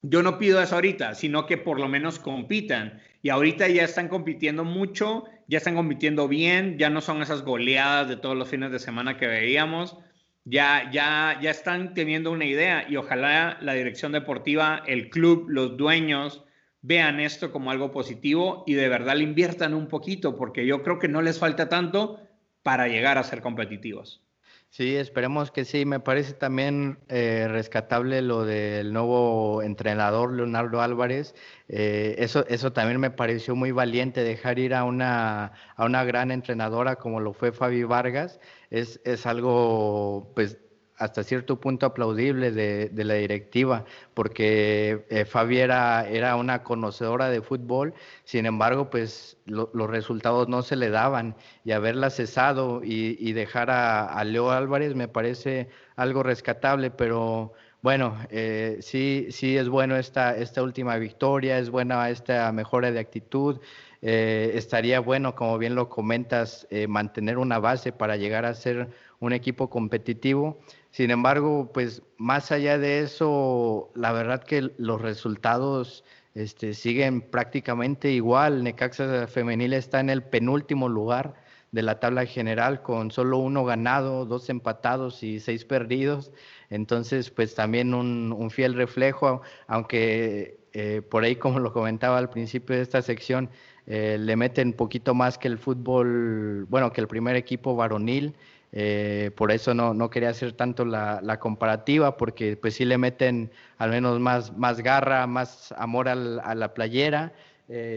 Yo no pido eso ahorita, sino que por lo menos compitan. Y ahorita ya están compitiendo mucho ya están compitiendo bien, ya no son esas goleadas de todos los fines de semana que veíamos, ya, ya, ya están teniendo una idea y ojalá la dirección deportiva, el club, los dueños vean esto como algo positivo y de verdad le inviertan un poquito, porque yo creo que no les falta tanto para llegar a ser competitivos. Sí, esperemos que sí. Me parece también eh, rescatable lo del nuevo entrenador Leonardo Álvarez. Eh, eso, eso también me pareció muy valiente, dejar ir a una, a una gran entrenadora como lo fue Fabi Vargas. Es, es algo, pues, hasta cierto punto aplaudible de, la directiva, porque eh, Fabi era, era, una conocedora de fútbol, sin embargo, pues lo, los resultados no se le daban y haberla cesado y, dejar a, Leo Álvarez me parece algo rescatable, pero bueno, eh, sí, sí es bueno esta, esta última victoria, es buena esta mejora de actitud. Eh, estaría bueno, como bien lo comentas, mantener una base para llegar a ser un equipo competitivo. Sin embargo, pues más allá de eso, la verdad que los resultados este, siguen prácticamente igual. Necaxa femenil está en el penúltimo lugar de la tabla general con solo uno ganado, dos empatados y seis perdidos. Entonces, pues también un, fiel reflejo, aunque eh, por ahí, como lo comentaba al principio de esta sección, eh, le meten un poquito más que el fútbol, bueno, que el primer equipo varonil. Eh, por eso no, no, quería hacer tanto la, la, comparativa, porque pues sí le meten al menos más, más garra, más amor al, a la playera.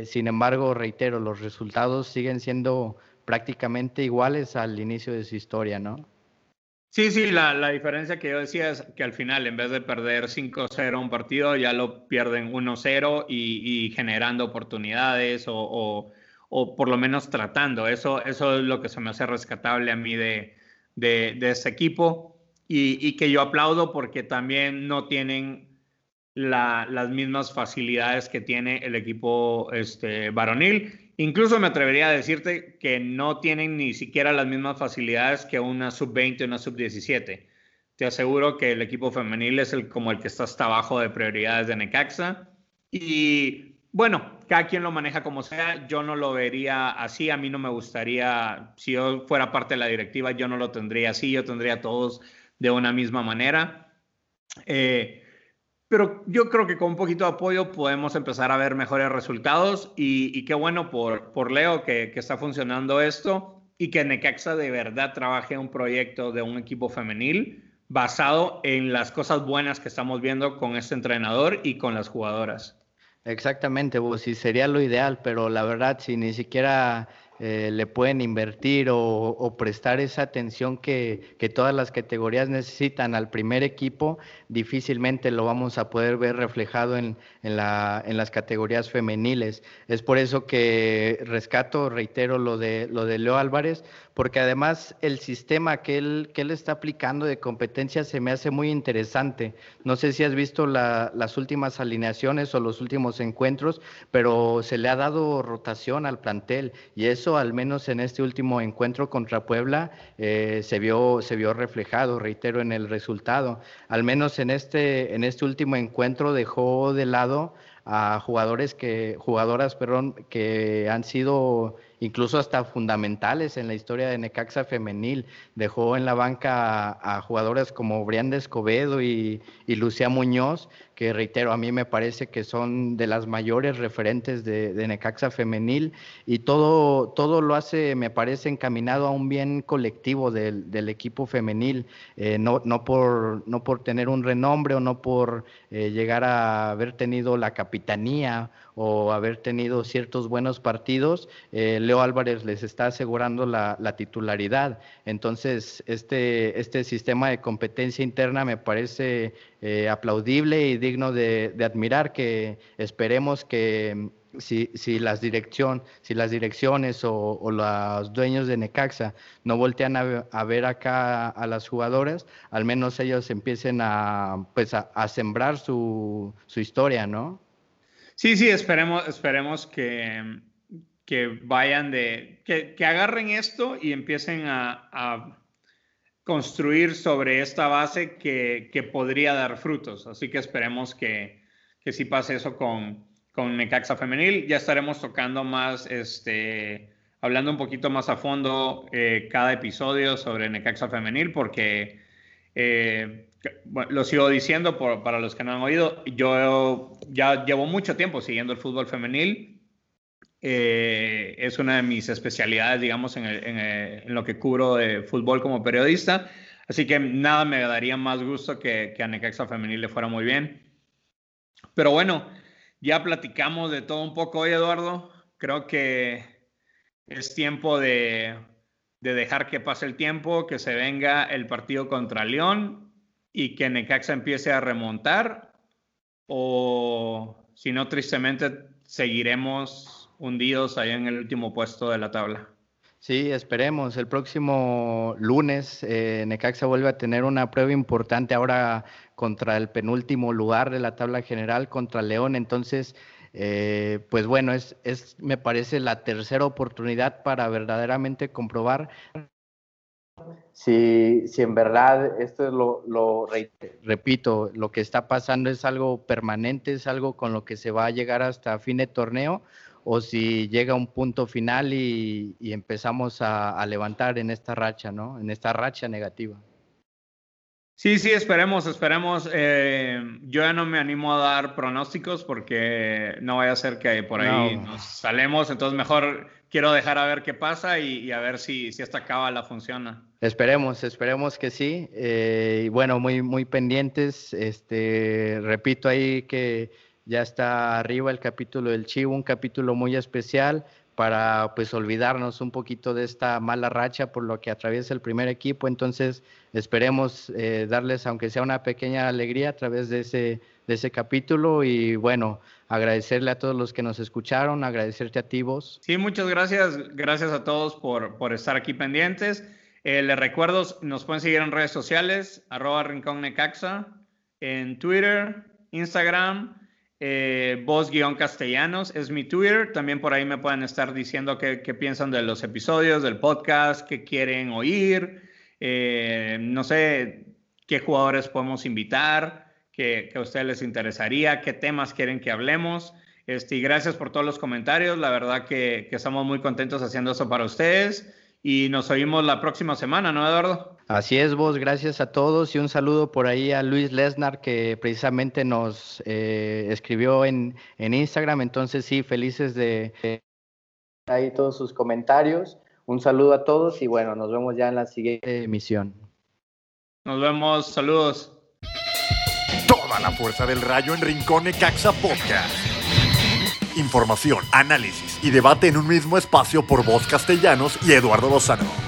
sin embargo, reitero, los resultados siguen siendo prácticamente iguales al inicio de su historia, ¿no? Sí, sí, la, la diferencia que yo decía es que al final, en vez de perder 5-0 un partido, ya lo pierden 1-0 y, y, generando oportunidades o, o, o, por lo menos tratando. Eso, eso es lo que se me hace rescatable a mí de, de, de ese equipo y, que yo aplaudo porque también no tienen la, las mismas facilidades que tiene el equipo este, varonil Incluso me atrevería a decirte que no tienen ni siquiera las mismas facilidades que una sub-20 o una sub-17. Te aseguro que el equipo femenil es el, como el que está hasta abajo de prioridades de Necaxa. Y bueno, cada quien lo maneja como sea. Yo no lo vería así. A mí no me gustaría, si yo fuera parte de la directiva, yo no lo tendría así. Yo tendría a todos de una misma manera. Eh, pero yo creo que con un poquito de apoyo podemos empezar a ver mejores resultados y, qué bueno por, por Leo que, que, está funcionando esto y que Necaxa de verdad trabaje un proyecto de un equipo femenil basado en las cosas buenas que estamos viendo con este entrenador y con las jugadoras. Exactamente, sí sería lo ideal, pero la verdad si ni siquiera eh, le pueden invertir o, prestar esa atención que, todas las categorías necesitan al primer equipo, difícilmente lo vamos a poder ver reflejado en, en las categorías femeniles. Es por eso que rescato, reitero lo de, lo de Leo Álvarez, porque además el sistema que él, que él está aplicando de competencia se me hace muy interesante. No sé si has visto la, las últimas alineaciones o los últimos encuentros, pero se le ha dado rotación al plantel y eso al menos en este último encuentro contra Puebla eh, se, vio, se vio reflejado, reitero, en el resultado. Al menos en este, en este último encuentro dejó de lado a jugadores que, jugadoras, perdón, que han sido incluso hasta fundamentales en la historia de Necaxa femenil. Dejó en la banca a, jugadoras como Brianda Escobedo y, y, Lucía Muñoz, que reitero, a mí me parece que son de las mayores referentes de, Necaxa femenil y todo, todo lo hace, me parece, encaminado a un bien colectivo del, del equipo femenil, eh, no, no, por, no por tener un renombre o no por eh, llegar a haber tenido la capitanía o haber tenido ciertos buenos partidos, eh, Leo Álvarez les está asegurando la, titularidad. Entonces, este, este sistema de competencia interna me parece eh, aplaudible y digno de, admirar, que esperemos que mm, si, si, las, dirección, si las direcciones o, los dueños de Necaxa no voltean a, ver acá a las jugadoras, al menos ellos empiecen a, pues a, sembrar su, su historia, ¿no? Sí, sí, esperemos, esperemos que, que vayan de, que, que, agarren esto y empiecen a construir sobre esta base que, que, podría dar frutos. Así que esperemos que, que sí pase eso con, con Necaxa Femenil. Ya estaremos tocando más, este, hablando un poquito más a fondo eh, cada episodio sobre Necaxa Femenil porque... Eh, lo sigo diciendo por, para los que no han oído, yo ya llevo mucho tiempo siguiendo el fútbol femenil. Eh, es una de mis especialidades, digamos, en, lo que cubro de fútbol como periodista. Así que nada me daría más gusto que, que a Necaxa Femenil le fuera muy bien. Pero bueno, ya platicamos de todo un poco hoy, Eduardo. Creo que es tiempo de, de dejar que pase el tiempo, que se venga el partido contra León y que Necaxa empiece a remontar o si no, tristemente seguiremos hundidos ahí en el último puesto de la tabla. Sí, esperemos. El próximo lunes eh, Necaxa vuelve a tener una prueba importante ahora contra el penúltimo lugar de la tabla general, contra León. Entonces, eh, pues bueno, es, es, me parece, la tercera oportunidad para verdaderamente comprobar si, si en verdad esto es lo, lo, repito, lo que está pasando es algo permanente, es algo con lo que se va a llegar hasta fin de torneo, o si llega un punto final y, empezamos a, levantar en esta racha, ¿no? En esta racha negativa. Sí, sí, esperemos, esperemos. Eh, yo ya no me animo a dar pronósticos porque no vaya a ser que por ahí nos salemos, entonces mejor quiero dejar a ver qué pasa y, a ver si, si esta cábala funciona. Esperemos, esperemos que sí. Eh, y bueno, muy, muy pendientes. Este, repito ahí que ya está arriba el capítulo del Chivo, un capítulo muy especial para pues olvidarnos un poquito de esta mala racha por lo que atraviesa el primer equipo. Entonces esperemos eh, darles, aunque sea una pequeña alegría a través de ese, de ese capítulo y bueno, agradecerle a todos los que nos escucharon, agradecerte a ti vos. Sí, muchas gracias, gracias a todos por, por estar aquí pendientes. Eh, les recuerdo, nos pueden seguir en redes sociales, arroba Rincón Necaxa, en Twitter, Instagram, eh, voz-castellanos es mi Twitter. También por ahí me pueden estar diciendo qué, piensan de los episodios, del podcast, qué quieren oír. Eh, no sé qué jugadores podemos invitar, que, a ustedes les interesaría, qué temas quieren que hablemos. Este, y gracias por todos los comentarios. La verdad que, que estamos muy contentos haciendo eso para ustedes y nos oímos la próxima semana, ¿no, Eduardo? Así es, vos, gracias a todos y un saludo por ahí a Luis Lesnar que precisamente nos eh, escribió en, en, Instagram, entonces sí, felices de, ahí todos sus comentarios. Un saludo a todos y bueno, nos vemos ya en la siguiente emisión. Nos vemos, saludos. Toda la fuerza del rayo en Rincón Caxa Podcast. Información, análisis y debate en un mismo espacio por voz castellanos y Eduardo Lozano.